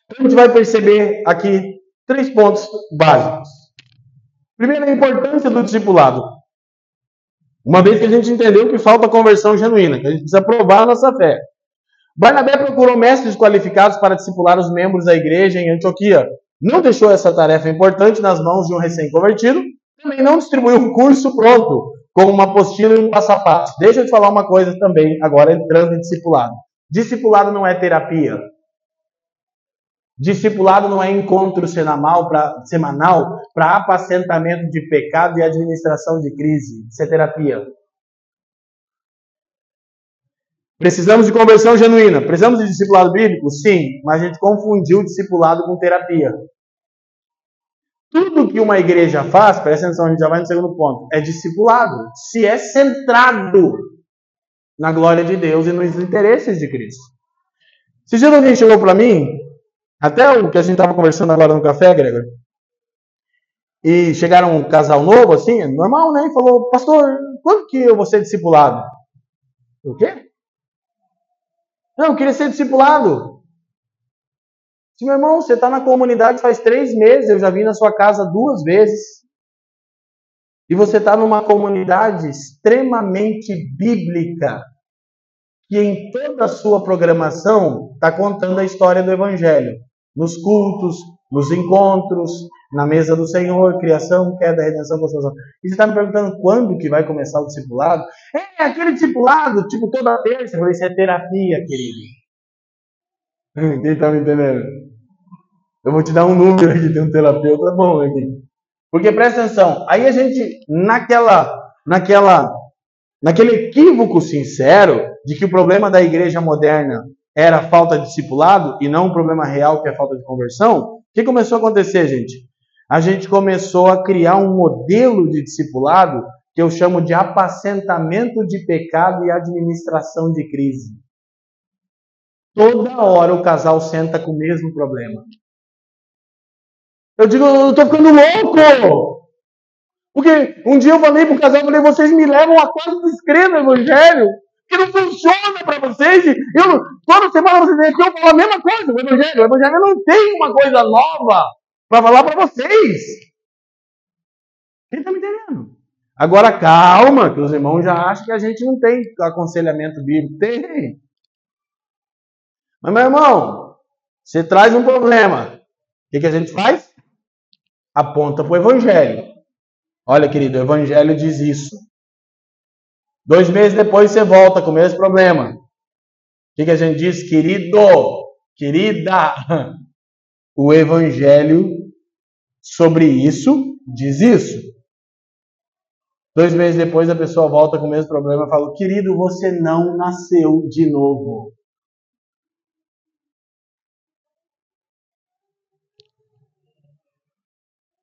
Então a gente vai perceber aqui três pontos básicos. Primeiro, a importância do discipulado. Uma vez que a gente entendeu que falta conversão genuína, que a gente precisa provar a nossa fé. Barnabé procurou mestres qualificados para discipular os membros da igreja em Antioquia. Não deixou essa tarefa importante nas mãos de um recém-convertido, também não distribuiu um curso pronto, com uma apostila e um passo. Deixa eu te falar uma coisa também, agora entrando em discipulado. Discipulado não é terapia. Discipulado não é encontro semanal para apacentamento de pecado e administração de crise. Isso é terapia. Precisamos de conversão genuína. Precisamos de discipulado bíblico? Sim, mas a gente confundiu discipulado com terapia. Tudo que uma igreja faz, presta atenção, a gente já vai no segundo ponto, é discipulado. Se é centrado na glória de Deus e nos interesses de Cristo. Se dia alguém chegou para mim, até o que a gente estava conversando agora no café, Gregor, e chegaram um casal novo, assim, normal, né? E falou, pastor, quando que eu vou ser discipulado? O quê? Não, eu queria ser discipulado. Se meu irmão, você está na comunidade faz três meses, eu já vim na sua casa duas vezes. E você está numa comunidade extremamente bíblica, que em toda a sua programação está contando a história do Evangelho. Nos cultos, nos encontros, na mesa do Senhor, criação, queda, redenção, constelação. E você está me perguntando quando que vai começar o discipulado? É, aquele discipulado, tipo toda terça. Eu falei, isso é terapia, querido. Quem está me entendendo? Eu vou te dar um número aqui de um terapeuta bom aqui. Porque presta atenção, aí a gente, naquela, naquela, naquele equívoco sincero de que o problema da igreja moderna era falta de discipulado e não um problema real que é falta de conversão, o que começou a acontecer, gente? a gente começou a criar um modelo de discipulado que eu chamo de apacentamento de pecado e administração de crise. Toda hora o casal senta com o mesmo problema. Eu digo, eu estou ficando louco! Porque um dia eu falei para o casal, eu falei, vocês me levam a quase descrever o evangelho, que não funciona para vocês. Eu, toda semana vocês vêm aqui, eu falo a mesma coisa, o evangelho. O evangelho não tem uma coisa nova para falar para vocês. Quem está me entendendo? Agora, calma, que os irmãos já acham que a gente não tem aconselhamento bíblico. Tem. Mas, meu irmão, você traz um problema. O que, que a gente faz? Aponta para o Evangelho. Olha, querido, o Evangelho diz isso. Dois meses depois você volta com o mesmo problema. O que, que a gente diz? Querido, querida, o Evangelho sobre isso diz isso. Dois meses depois a pessoa volta com o mesmo problema e fala: Querido, você não nasceu de novo.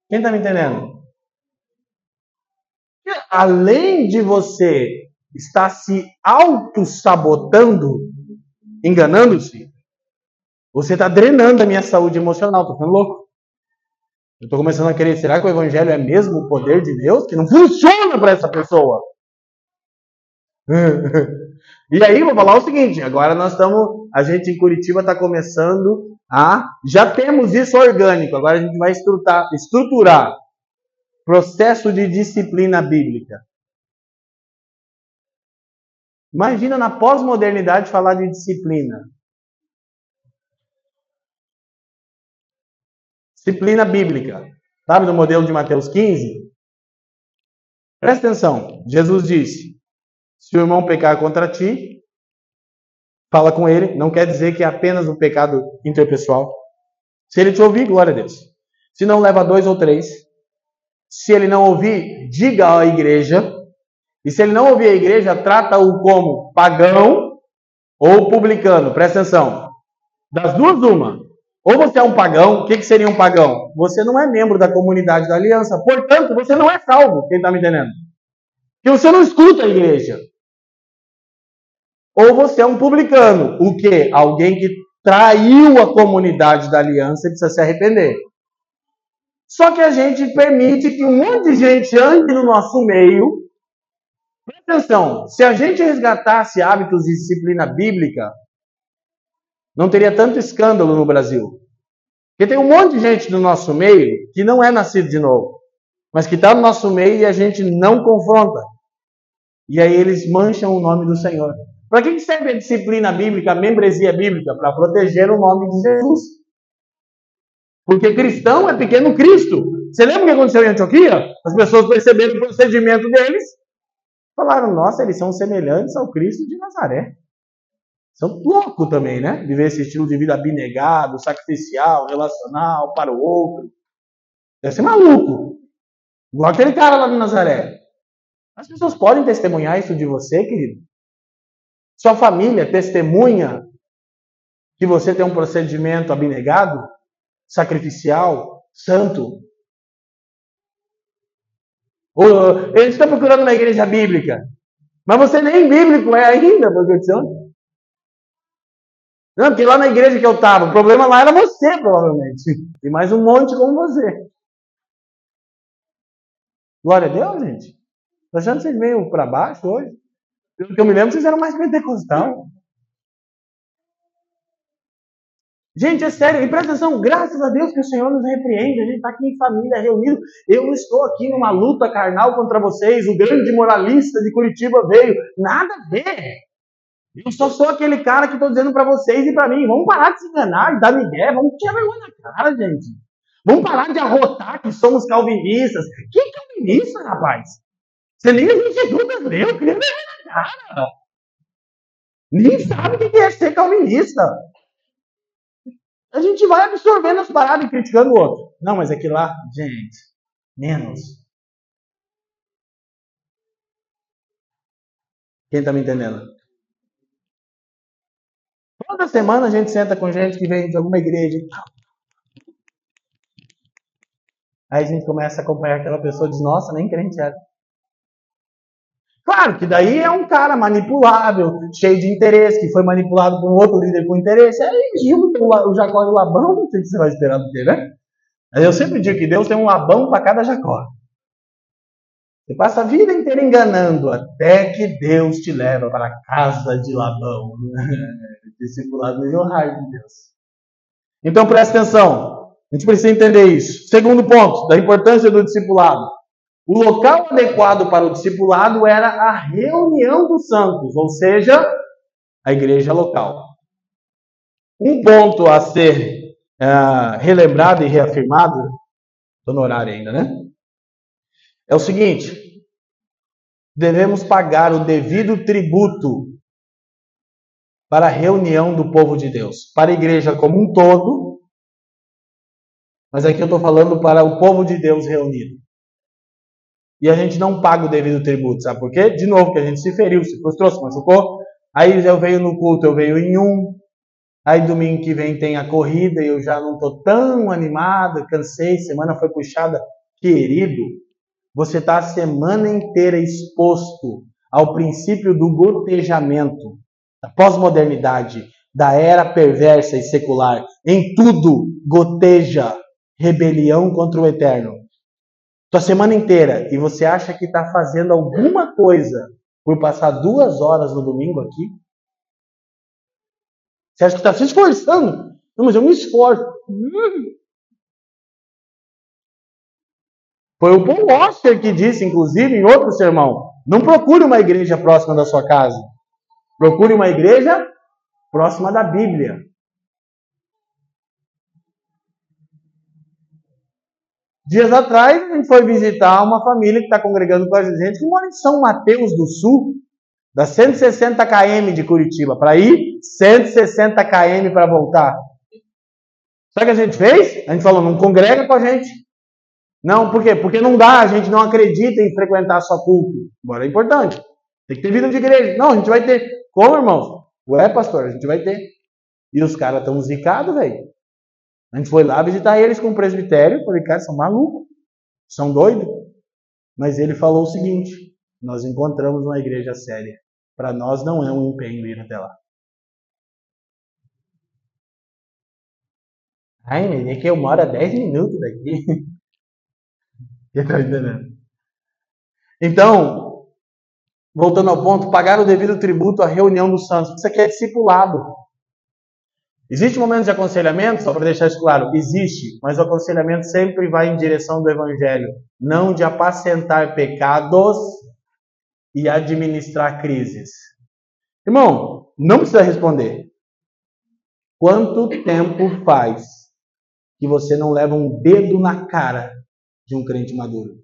Quem está me entendendo? Além de você estar se auto-sabotando, enganando-se, você está drenando a minha saúde emocional. Estou ficando louco. Eu estou começando a querer. Será que o evangelho é mesmo o poder de Deus? Que não funciona para essa pessoa. e aí, vou falar o seguinte: agora nós estamos. A gente em Curitiba está começando a. Já temos isso orgânico. Agora a gente vai estruturar, estruturar processo de disciplina bíblica. Imagina na pós-modernidade falar de disciplina. Disciplina bíblica. Sabe no modelo de Mateus 15? Presta atenção. Jesus disse: se o irmão pecar contra ti, fala com ele. Não quer dizer que é apenas um pecado interpessoal. Se ele te ouvir, glória a Deus. Se não, leva dois ou três. Se ele não ouvir, diga à igreja. E se ele não ouvir a igreja, trata-o como pagão ou publicano. Presta atenção. Das duas, uma. Ou você é um pagão, o que, que seria um pagão? Você não é membro da comunidade da aliança, portanto, você não é salvo. Quem está me entendendo? Porque você não escuta a igreja. Ou você é um publicano, o que? Alguém que traiu a comunidade da aliança e precisa se arrepender. Só que a gente permite que um monte de gente ande no nosso meio. Presta atenção, se a gente resgatasse hábitos de disciplina bíblica, não teria tanto escândalo no Brasil. Porque tem um monte de gente no nosso meio que não é nascido de novo, mas que está no nosso meio e a gente não confronta. E aí eles mancham o nome do Senhor. Para que serve a disciplina bíblica, a membresia bíblica? Para proteger o nome de Jesus. Porque cristão é pequeno Cristo. Você lembra o que aconteceu em Antioquia? As pessoas perceberam o procedimento deles, falaram: Nossa, eles são semelhantes ao Cristo de Nazaré. São loucos também, né? Viver esse estilo de vida abnegado, sacrificial, relacional, para o outro. Deve ser maluco. Igual aquele cara lá de Nazaré. As pessoas podem testemunhar isso de você, querido? Sua família testemunha que você tem um procedimento abnegado, sacrificial, santo. Ele está procurando na igreja bíblica. Mas você nem bíblico é ainda, professor. Não, porque lá na igreja que eu estava, o problema lá era você, provavelmente. E mais um monte como você. Glória a Deus, gente. Estou achando vocês meio para baixo hoje. Pelo que eu me lembro, vocês eram mais pentecostal. Gente, é sério, e presta atenção, graças a Deus que o Senhor nos repreende, a gente está aqui em família, reunido. Eu não estou aqui numa luta carnal contra vocês, o grande moralista de Curitiba veio. Nada a ver. Eu só sou aquele cara que estou dizendo para vocês e para mim, vamos parar de se enganar e dar migué, vamos tirar vergonha na cara, gente. Vamos parar de arrotar que somos calvinistas. Que calvinista, rapaz? Você nem as institutas leu, cria vergonha na cara. Nem sabe o que é ser calvinista. A gente vai absorvendo as paradas e criticando o outro. Não, mas aqui lá, gente, menos. Quem está me entendendo? Toda semana a gente senta com gente que vem de alguma igreja e tal. Aí a gente começa a acompanhar aquela pessoa e diz, nossa, nem crente era. Claro que daí é um cara manipulável, cheio de interesse, que foi manipulado por um outro líder com interesse. Aí junta o Jacó e o Labão, não sei o que você vai esperar do que, né? Mas eu sempre digo que Deus tem um Labão para cada Jacó. Você passa a vida inteira enganando até que Deus te leva para a casa de Labão. Discipulado nível hard de Deus. Então presta atenção. A gente precisa entender isso. Segundo ponto, da importância do discipulado. O local adequado para o discipulado era a reunião dos santos, ou seja, a igreja local. Um ponto a ser uh, relembrado e reafirmado, estou no horário ainda, né? é o seguinte: devemos pagar o devido tributo para a reunião do povo de Deus, para a igreja como um todo, mas aqui eu estou falando para o povo de Deus reunido. E a gente não paga o devido tributo, sabe por quê? De novo, que a gente se feriu, se frustrou, se machucou. Aí eu venho no culto, eu venho em um. Aí domingo que vem tem a corrida e eu já não estou tão animado, cansei, semana foi puxada. Querido, você está a semana inteira exposto ao princípio do gotejamento, da pós-modernidade, da era perversa e secular. Em tudo goteja rebelião contra o eterno. Tua semana inteira e você acha que está fazendo alguma coisa por passar duas horas no domingo aqui? Você acha que está se esforçando? Não, mas eu me esforço. Hum. Foi o Paul Washer que disse, inclusive, em outro sermão: não procure uma igreja próxima da sua casa. Procure uma igreja próxima da Bíblia. Dias atrás, a gente foi visitar uma família que está congregando com a gente, que mora em São Mateus do Sul, da 160 km de Curitiba. Para ir, 160 km para voltar. Sabe o que a gente fez? A gente falou, não congrega com a gente. Não, por quê? Porque não dá, a gente não acredita em frequentar só culto. Agora é importante. Tem que ter vida de igreja. Não, a gente vai ter. Como, irmãos? Ué, pastor, a gente vai ter. E os caras estão zicados, velho. A gente foi lá visitar eles com o presbitério. Falei, cara, são malucos. São doidos. Mas ele falou o seguinte: nós encontramos uma igreja séria. Para nós não é um empenho ir até lá. Ai, mas é que eu moro a 10 minutos daqui. Você tá entendendo? Então, voltando ao ponto, pagar o devido tributo à reunião dos santos. Isso aqui é discipulado. Existe um momento de aconselhamento, só para deixar isso claro, existe, mas o aconselhamento sempre vai em direção do evangelho, não de apacentar pecados e administrar crises. Irmão, não precisa responder. Quanto tempo faz que você não leva um dedo na cara de um crente maduro?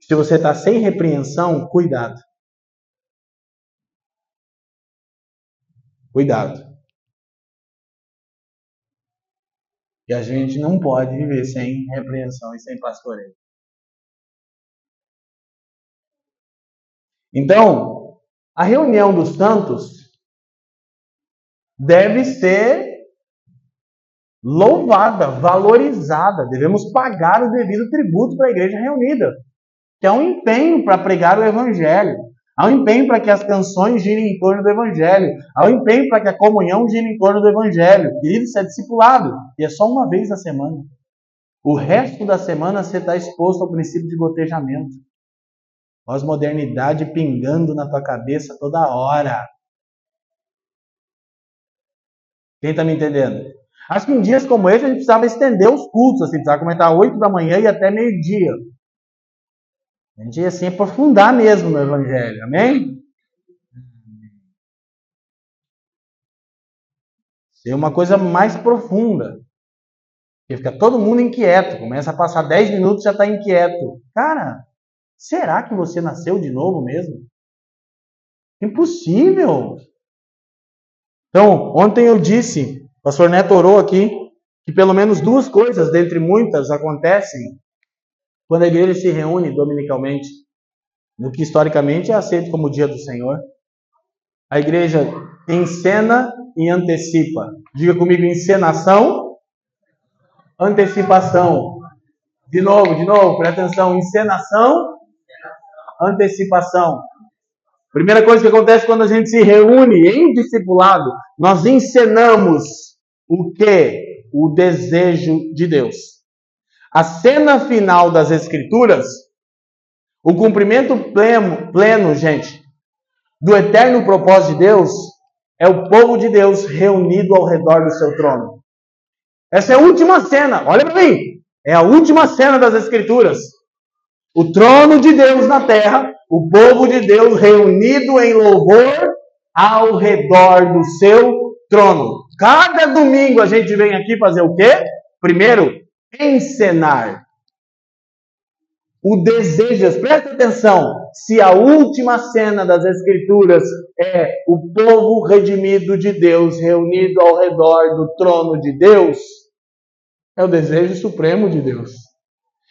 Se você está sem repreensão, cuidado. Cuidado. E a gente não pode viver sem repreensão e sem pastoreio. Então, a reunião dos santos deve ser louvada, valorizada. Devemos pagar o devido tributo para a igreja reunida, que é um empenho para pregar o evangelho. Há um empenho para que as canções girem em torno do Evangelho. Há um empenho para que a comunhão gire em torno do Evangelho. Querido, isso é discipulado. E é só uma vez na semana. O resto da semana você está exposto ao princípio de gotejamento. Pós-modernidade pingando na tua cabeça toda hora. Quem está me entendendo? Acho que em dias como esse a gente precisava estender os cultos, assim, precisava comentar 8 da manhã e até meio-dia. A gente ia assim aprofundar mesmo no Evangelho, amém? Ser uma coisa mais profunda. Porque fica todo mundo inquieto, começa a passar 10 minutos já está inquieto. Cara, Será que você nasceu de novo mesmo? Impossível! Então, ontem eu disse, o pastor Neto orou aqui, que pelo menos duas coisas, dentre muitas, acontecem quando a igreja se reúne dominicalmente, no que historicamente é aceito como o dia do Senhor. A igreja encena e antecipa. Diga comigo, encenação, antecipação. De novo, de novo, presta atenção, encenação, antecipação. Primeira coisa que acontece quando a gente se reúne em discipulado, nós encenamos o que? O desejo de Deus. A cena final das Escrituras, o cumprimento pleno, pleno, gente, do eterno propósito de Deus, é o povo de Deus reunido ao redor do seu trono. Essa é a última cena, olha para mim, é a última cena das Escrituras. O trono de Deus na terra, o povo de Deus reunido em louvor ao redor do seu trono. Cada domingo a gente vem aqui fazer o quê? Primeiro, encenar. O desejo, presta atenção, se a última cena das Escrituras é o povo redimido de Deus reunido ao redor do trono de Deus, é o desejo supremo de Deus.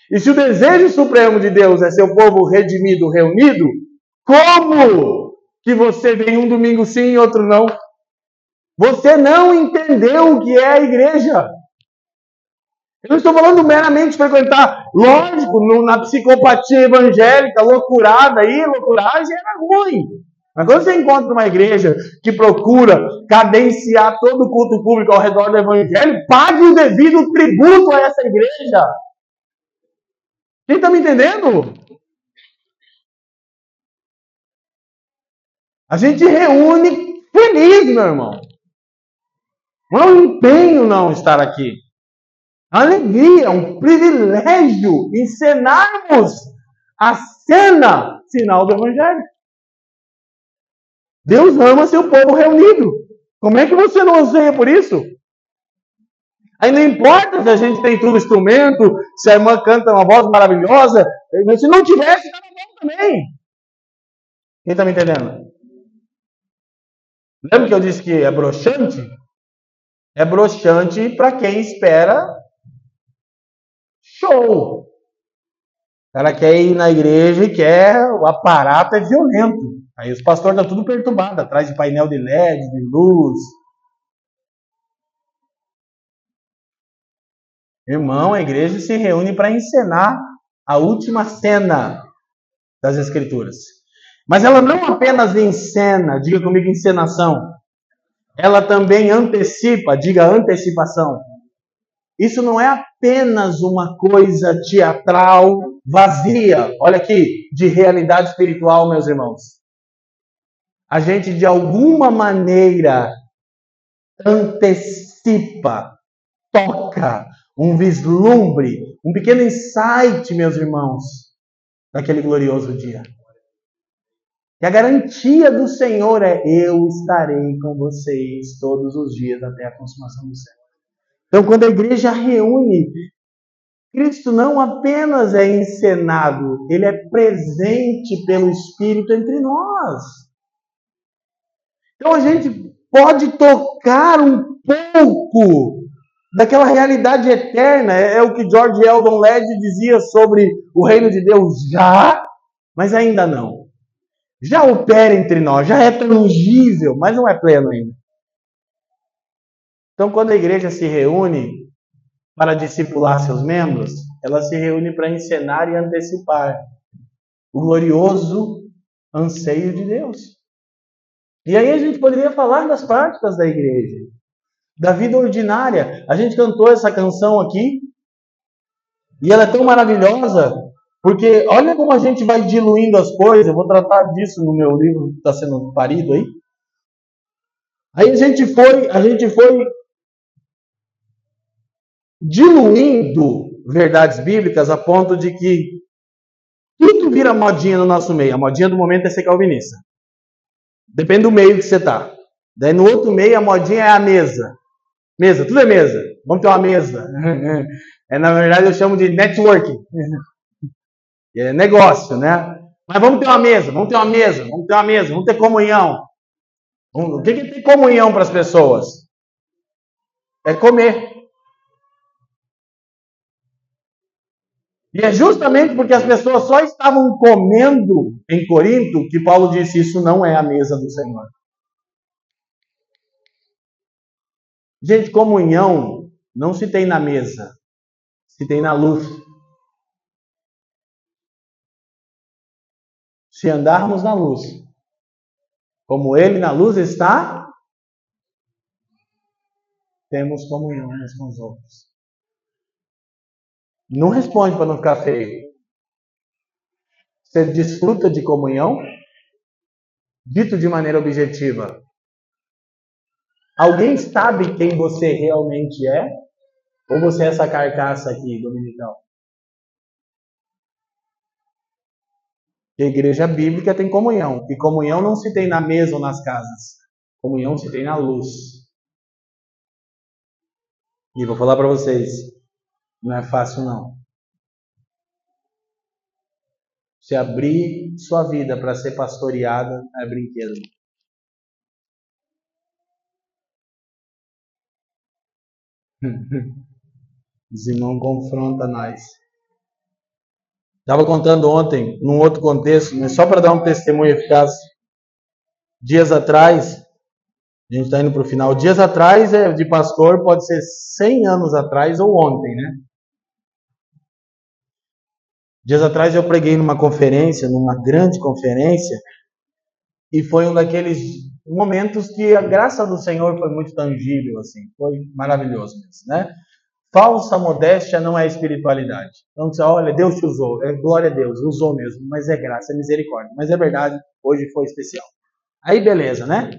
E se o desejo supremo de Deus é seu povo redimido, reunido, como que você vem um domingo sim e outro não? Você não entendeu o que é a igreja. Eu não estou falando meramente de frequentar, lógico, na psicopatia evangélica, loucurada aí, loucuragem era ruim. Mas quando você encontra uma igreja que procura cadenciar todo o culto público ao redor do evangelho, pague o devido tributo a essa igreja. Quem está me entendendo? A gente reúne feliz, meu irmão. Não é um empenho não estar aqui. Alegria, um privilégio encenarmos a cena final do Evangelho. Deus ama seu povo reunido. Como é que você não anseia por isso? Aí não importa se a gente tem tudo instrumento, se a irmã canta uma voz maravilhosa, se não tivesse, estava bom também. Quem está me entendendo? Lembra que eu disse que é broxante? É broxante para quem espera show. Ela quer ir na igreja e quer, o aparato é violento. Aí os pastores estão tudo perturbados, atrás de painel de LED, de luz. Irmão, a igreja se reúne para encenar a última cena das Escrituras. Mas ela não apenas encena, diga comigo encenação, ela também antecipa, diga antecipação. Isso não é apenas uma coisa teatral, vazia, olha aqui, de realidade espiritual, meus irmãos. A gente, de alguma maneira, antecipa, toca um vislumbre, um pequeno insight, meus irmãos, daquele glorioso dia. E a garantia do Senhor é: eu estarei com vocês todos os dias até a consumação do céu. Então, quando a igreja reúne, Cristo não apenas é encenado, ele é presente pelo Espírito entre nós. Então a gente pode tocar um pouco daquela realidade eterna. É, é o que George Eldon Led dizia sobre o reino de Deus já, mas ainda não. Já opera entre nós, já é tangível, mas não é pleno ainda. Então, quando a igreja se reúne para discipular seus membros, ela se reúne para encenar e antecipar o glorioso anseio de Deus. E aí a gente poderia falar das práticas da igreja, da vida ordinária. A gente cantou essa canção aqui e ela é tão maravilhosa porque olha como a gente vai diluindo as coisas. Eu vou tratar disso no meu livro que está sendo parido aí. Aí a gente foi, a gente foi diluindo verdades bíblicas a ponto de que tudo vira modinha no nosso meio. A modinha do momento é ser calvinista. Depende do meio que você está. Daí no outro meio a modinha é a mesa. Mesa, tudo é mesa. Vamos ter uma mesa. É, na verdade eu chamo de networking. É negócio, né? Mas vamos ter uma mesa, vamos ter uma mesa, vamos ter uma mesa, vamos ter comunhão. O que é ter comunhão para as pessoas? É comer. E é justamente porque as pessoas só estavam comendo em Corinto que Paulo disse: Isso não é a mesa do Senhor. Gente, comunhão não se tem na mesa, se tem na luz. Se andarmos na luz, como Ele na luz está, temos comunhão uns com os outros. Não responde para não ficar feio. Você desfruta de comunhão? Dito de maneira objetiva. Alguém sabe quem você realmente é? Ou você é essa carcaça aqui, dominical? a igreja bíblica tem comunhão. E comunhão não se tem na mesa ou nas casas. Comunhão se tem na luz. E vou falar para vocês, não é fácil, não. Se abrir sua vida para ser pastoreada é brinquedo. Os irmãos nós. Estava contando ontem, num outro contexto, mas só para dar um testemunho eficaz. Dias atrás, a gente está indo para o final. Dias atrás, é, de pastor, pode ser 100 anos atrás ou ontem, né? Dias atrás eu preguei numa conferência, numa grande conferência, E foi um daqueles momentos que a graça do Senhor foi muito tangível, assim, foi maravilhoso mesmo, né? Falsa modéstia não é espiritualidade. Então você olha, Deus te usou, é glória a Deus, usou mesmo, mas é graça, é misericórdia. Mas é verdade, hoje foi especial. Aí beleza, né?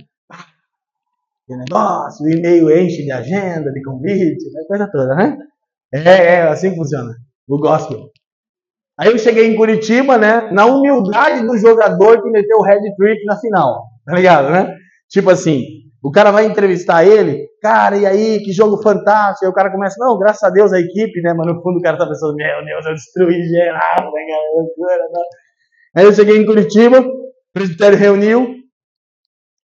Que negócio, o e-mail enche de agenda, de convite, coisa toda, né? É, é assim que funciona. O gospel. Aí eu cheguei em Curitiba, né? Na humildade do jogador que meteu o head trick na final. Tá ligado, né? Tipo assim, o cara vai entrevistar ele, cara, e aí, que jogo fantástico. Aí o cara começa, não, graças a Deus a equipe, né? Mas no fundo o cara tá pensando, meu Deus, eu destruí geral, né? Né? Aí eu cheguei em Curitiba, o presbitério reuniu.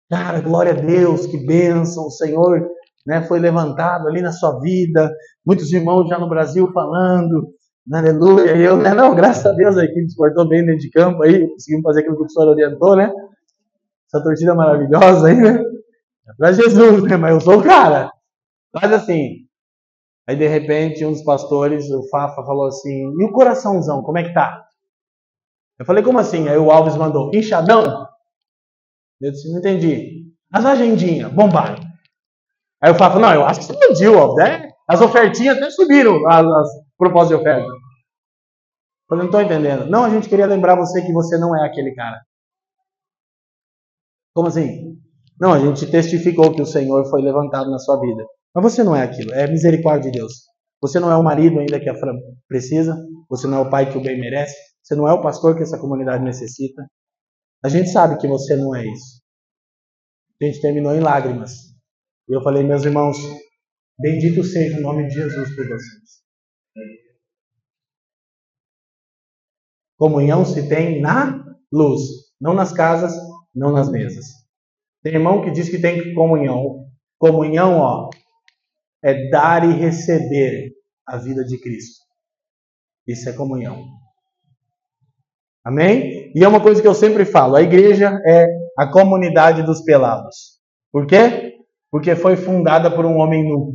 Cara, glória a Deus, que bênção, o Senhor né, foi levantado ali na sua vida. Muitos irmãos já no Brasil falando, aleluia. E eu, né, não, graças a Deus a equipe se portou bem dentro de campo aí, conseguimos fazer aquilo que o Senhor orientou, né? Essa torcida maravilhosa aí, né? É pra Jesus, né? Mas eu sou o cara. Faz assim. Aí de repente, um dos pastores, o Fafa, falou assim: e o coraçãozão, como é que tá? Eu falei, como assim? Aí o Alves mandou, inchadão? Eu disse, não entendi. As agendinhas, bombaram. Aí o Fafa, não, eu acho que explodiu, Alves, né? As ofertinhas até subiram, as, as propostas de oferta. Falei, não estou entendendo. Não, a gente queria lembrar você que você não é aquele cara. Como assim? Não, a gente testificou que o Senhor foi levantado na sua vida. Mas você não é aquilo, é misericórdia de Deus. Você não é o marido ainda que a Fran precisa, você não é o pai que o bem merece, você não é o pastor que essa comunidade necessita. A gente sabe que você não é isso. A gente terminou em lágrimas. E eu falei, meus irmãos, bendito seja o nome de Jesus por vocês. Comunhão se tem na luz, não nas casas, não nas mesas. Tem irmão que diz que tem comunhão. Comunhão, ó, é dar e receber a vida de Cristo. Isso é comunhão. Amém? E é uma coisa que eu sempre falo: a igreja é a comunidade dos pelados. Por quê? Porque foi fundada por um homem nu.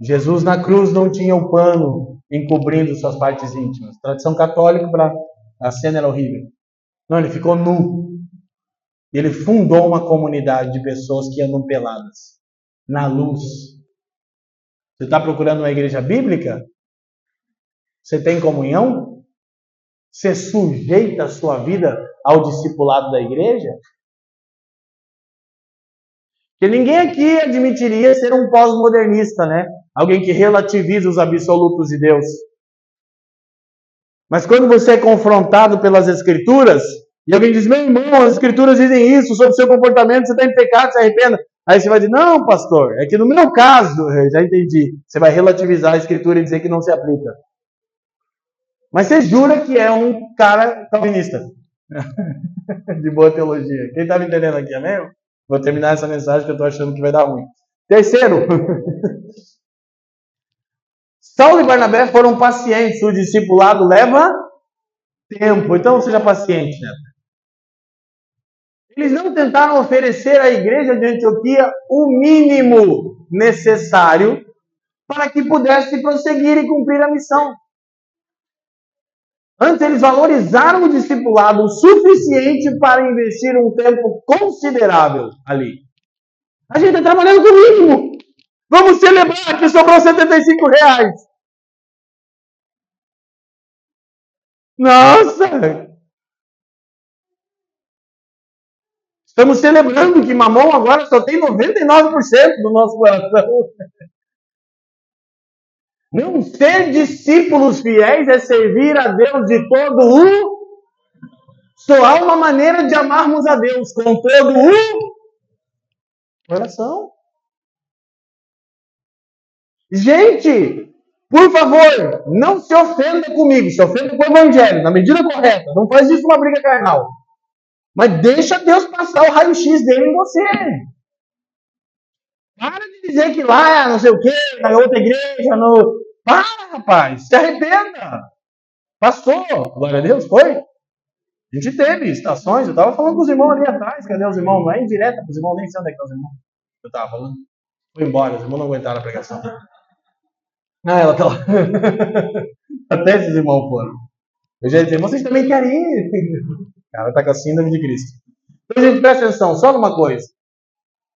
Jesus na cruz não tinha o pano encobrindo suas partes íntimas. Tradição católica, para a cena era horrível. Não, ele ficou nu. Ele fundou uma comunidade de pessoas que andam peladas, na luz. Você está procurando uma igreja bíblica? Você tem comunhão? Você sujeita a sua vida ao discipulado da igreja? Porque ninguém aqui admitiria ser um pós-modernista, né? Alguém que relativiza os absolutos de Deus. Mas quando você é confrontado pelas Escrituras, e alguém diz, meu irmão, as Escrituras dizem isso sobre o seu comportamento, você está em pecado, se arrependa. Aí você vai dizer, não, pastor, é que no meu caso, já entendi. Você vai relativizar a Escritura e dizer que não se aplica. Mas você jura que é um cara calvinista. de boa teologia. Quem está me entendendo aqui, amém? Vou terminar essa mensagem que eu estou achando que vai dar ruim. Terceiro, Saulo e Barnabé foram pacientes. O discipulado leva tempo. Então seja paciente, né? Eles não tentaram oferecer à igreja de Antioquia o mínimo necessário para que pudesse prosseguir e cumprir a missão. Antes, eles valorizaram o discipulado o suficiente para investir um tempo considerável ali. A gente está trabalhando com o mínimo. Vamos celebrar que sobrou 75 reais. Nossa! Estamos celebrando que mamão agora só tem 99% do nosso coração. Não ser discípulos fiéis é servir a Deus de todo o. Só há uma maneira de amarmos a Deus com todo o coração. Gente, por favor, não se ofenda comigo, se ofenda com o Evangelho, na medida correta. Não faz isso uma briga carnal. Mas deixa Deus passar o raio-x dele em você. Para de dizer que lá, não sei o quê, na outra igreja, no. Para, rapaz, se arrependa. Passou, glória a Deus, foi. A gente teve estações, eu estava falando com os irmãos ali atrás, cadê os irmãos? Não é indireta para os irmãos, nem sei onde é que estão os irmãos. Eu estava falando. Foi embora, os irmãos não aguentaram a pregação. Ah, ela tá lá. Até esses irmãos foram. Eu já ia dizer, vocês também querem ir? Cara está com a síndrome de Cristo. Então, gente, presta atenção, só numa coisa.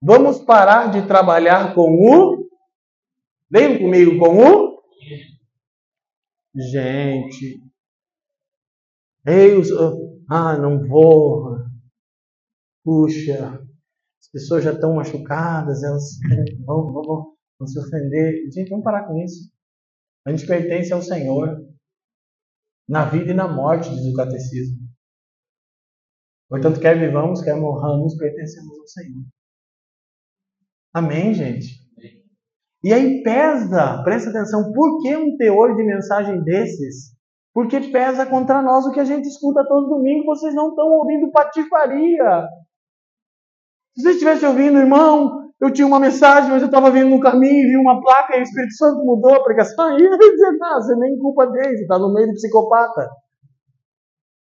Vamos parar de trabalhar com o. Leiam comigo com o. Gente. Os... ah, não vou. Puxa, as pessoas já estão machucadas, elas vão, vão, vão se ofender. Gente, vamos parar com isso. A gente pertence ao Senhor. Na vida e na morte, diz o catecismo. Portanto, quer vivamos, quer morramos, pertencemos ao Senhor. Amém, gente? E aí pesa, presta atenção, por que um teor de mensagem desses? Porque pesa contra nós o que a gente escuta todo domingo, vocês não estão ouvindo patifaria. Se você estivesse ouvindo, irmão, eu tinha uma mensagem, mas eu estava vindo no caminho, vi uma placa e o Espírito Santo mudou a pregação. Aí eu ia dizer, não, você nem culpa dele, está no meio de psicopata.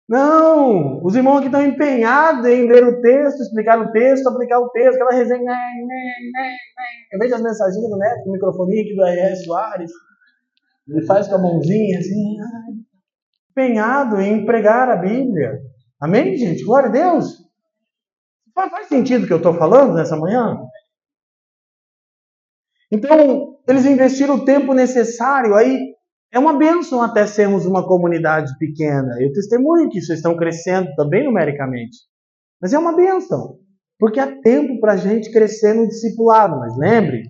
Não, os irmãos aqui estão empenhados em ler o texto, explicar o texto, aplicar o texto, aquela resenha. Né, né, né, eu vejo as mensagens do Neto, o microfone aqui do R.S. Soares, ele faz com a mãozinha assim, empenhado em pregar a Bíblia. Amém, gente? Glória a Deus. Faz sentido o que eu estou falando nessa manhã? Então, eles investiram o tempo necessário. Aí é uma bênção até sermos uma comunidade pequena. Eu testemunho que vocês estão crescendo também numericamente. Mas é uma bênção. Porque há tempo para a gente crescer no discipulado. Mas lembre,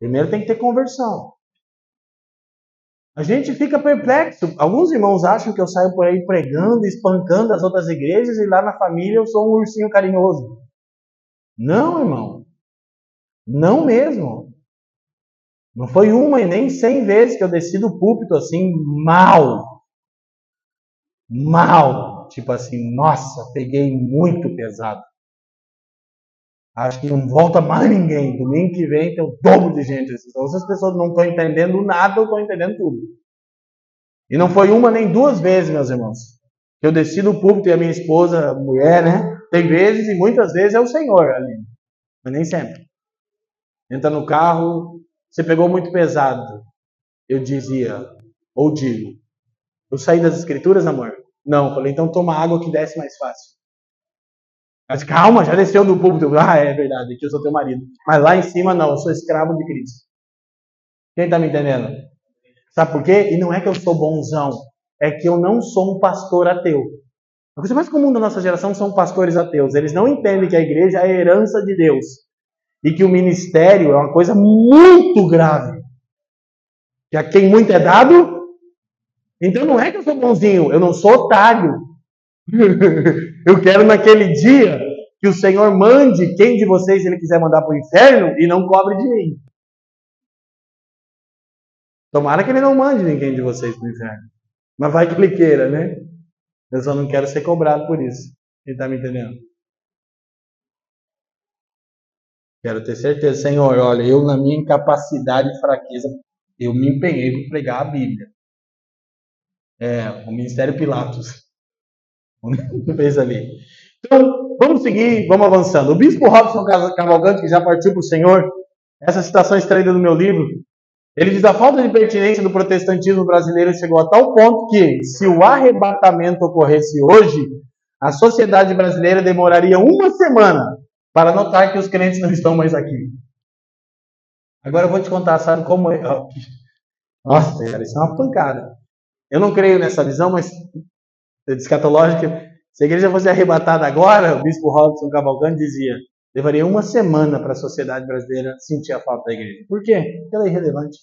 primeiro tem que ter conversão. A gente fica perplexo. Alguns irmãos acham que eu saio por aí pregando, espancando as outras igrejas e lá na família eu sou um ursinho carinhoso. Não, irmão. Não mesmo. Não foi uma e nem cem vezes que eu desci do púlpito assim, mal. Mal. Tipo assim, nossa, peguei muito pesado. Acho que não volta mais ninguém. Domingo que vem tem o dobro de gente. Então, se as pessoas não estão entendendo nada, eu estou entendendo tudo. E não foi uma nem duas vezes, meus irmãos. Que eu desci do púlpito e a minha esposa, mulher, né? Tem vezes e muitas vezes é o Senhor ali. Mas nem sempre. Entra no carro, você pegou muito pesado. Eu dizia, ou digo, eu saí das escrituras, amor? Não, falei, então toma água que desce mais fácil. Mas calma, já desceu do púlpito. Ah, é verdade, que eu sou teu marido. Mas lá em cima não, eu sou escravo de Cristo. Quem está me entendendo? Sabe por quê? E não é que eu sou bonzão, é que eu não sou um pastor ateu. A coisa mais comum da nossa geração são pastores ateus. Eles não entendem que a igreja é a herança de Deus e que o ministério é uma coisa muito grave. Que a quem muito é dado, então não é que eu sou bonzinho, eu não sou otário. eu quero naquele dia que o Senhor mande quem de vocês ele quiser mandar para o inferno e não cobre de mim. Tomara que ele não mande ninguém de vocês para o inferno. Mas vai que ele queira, né? Eu só não quero ser cobrado por isso. Quem está me entendendo? Quero ter certeza, Senhor, olha, eu na minha incapacidade e fraqueza, eu me empenhei para pregar a Bíblia. É, o Ministério Pilatos. fez ali. Então, vamos seguir, vamos avançando. O bispo Robson Cavalcante, que já partiu para o Senhor, essa citação extraída do meu livro, ele diz: a falta de pertinência do protestantismo brasileiro chegou a tal ponto que, se o arrebatamento ocorresse hoje, a sociedade brasileira demoraria uma semana para notar que os crentes não estão mais aqui. Agora eu vou te contar, sabe como é? Nossa, cara, isso é uma pancada. Eu não creio nessa visão, mas escatológica, se a igreja fosse arrebatada agora, o bispo Robson Cavalcante dizia, levaria uma semana para a sociedade brasileira sentir a falta da igreja. Por quê? Porque ela é irrelevante.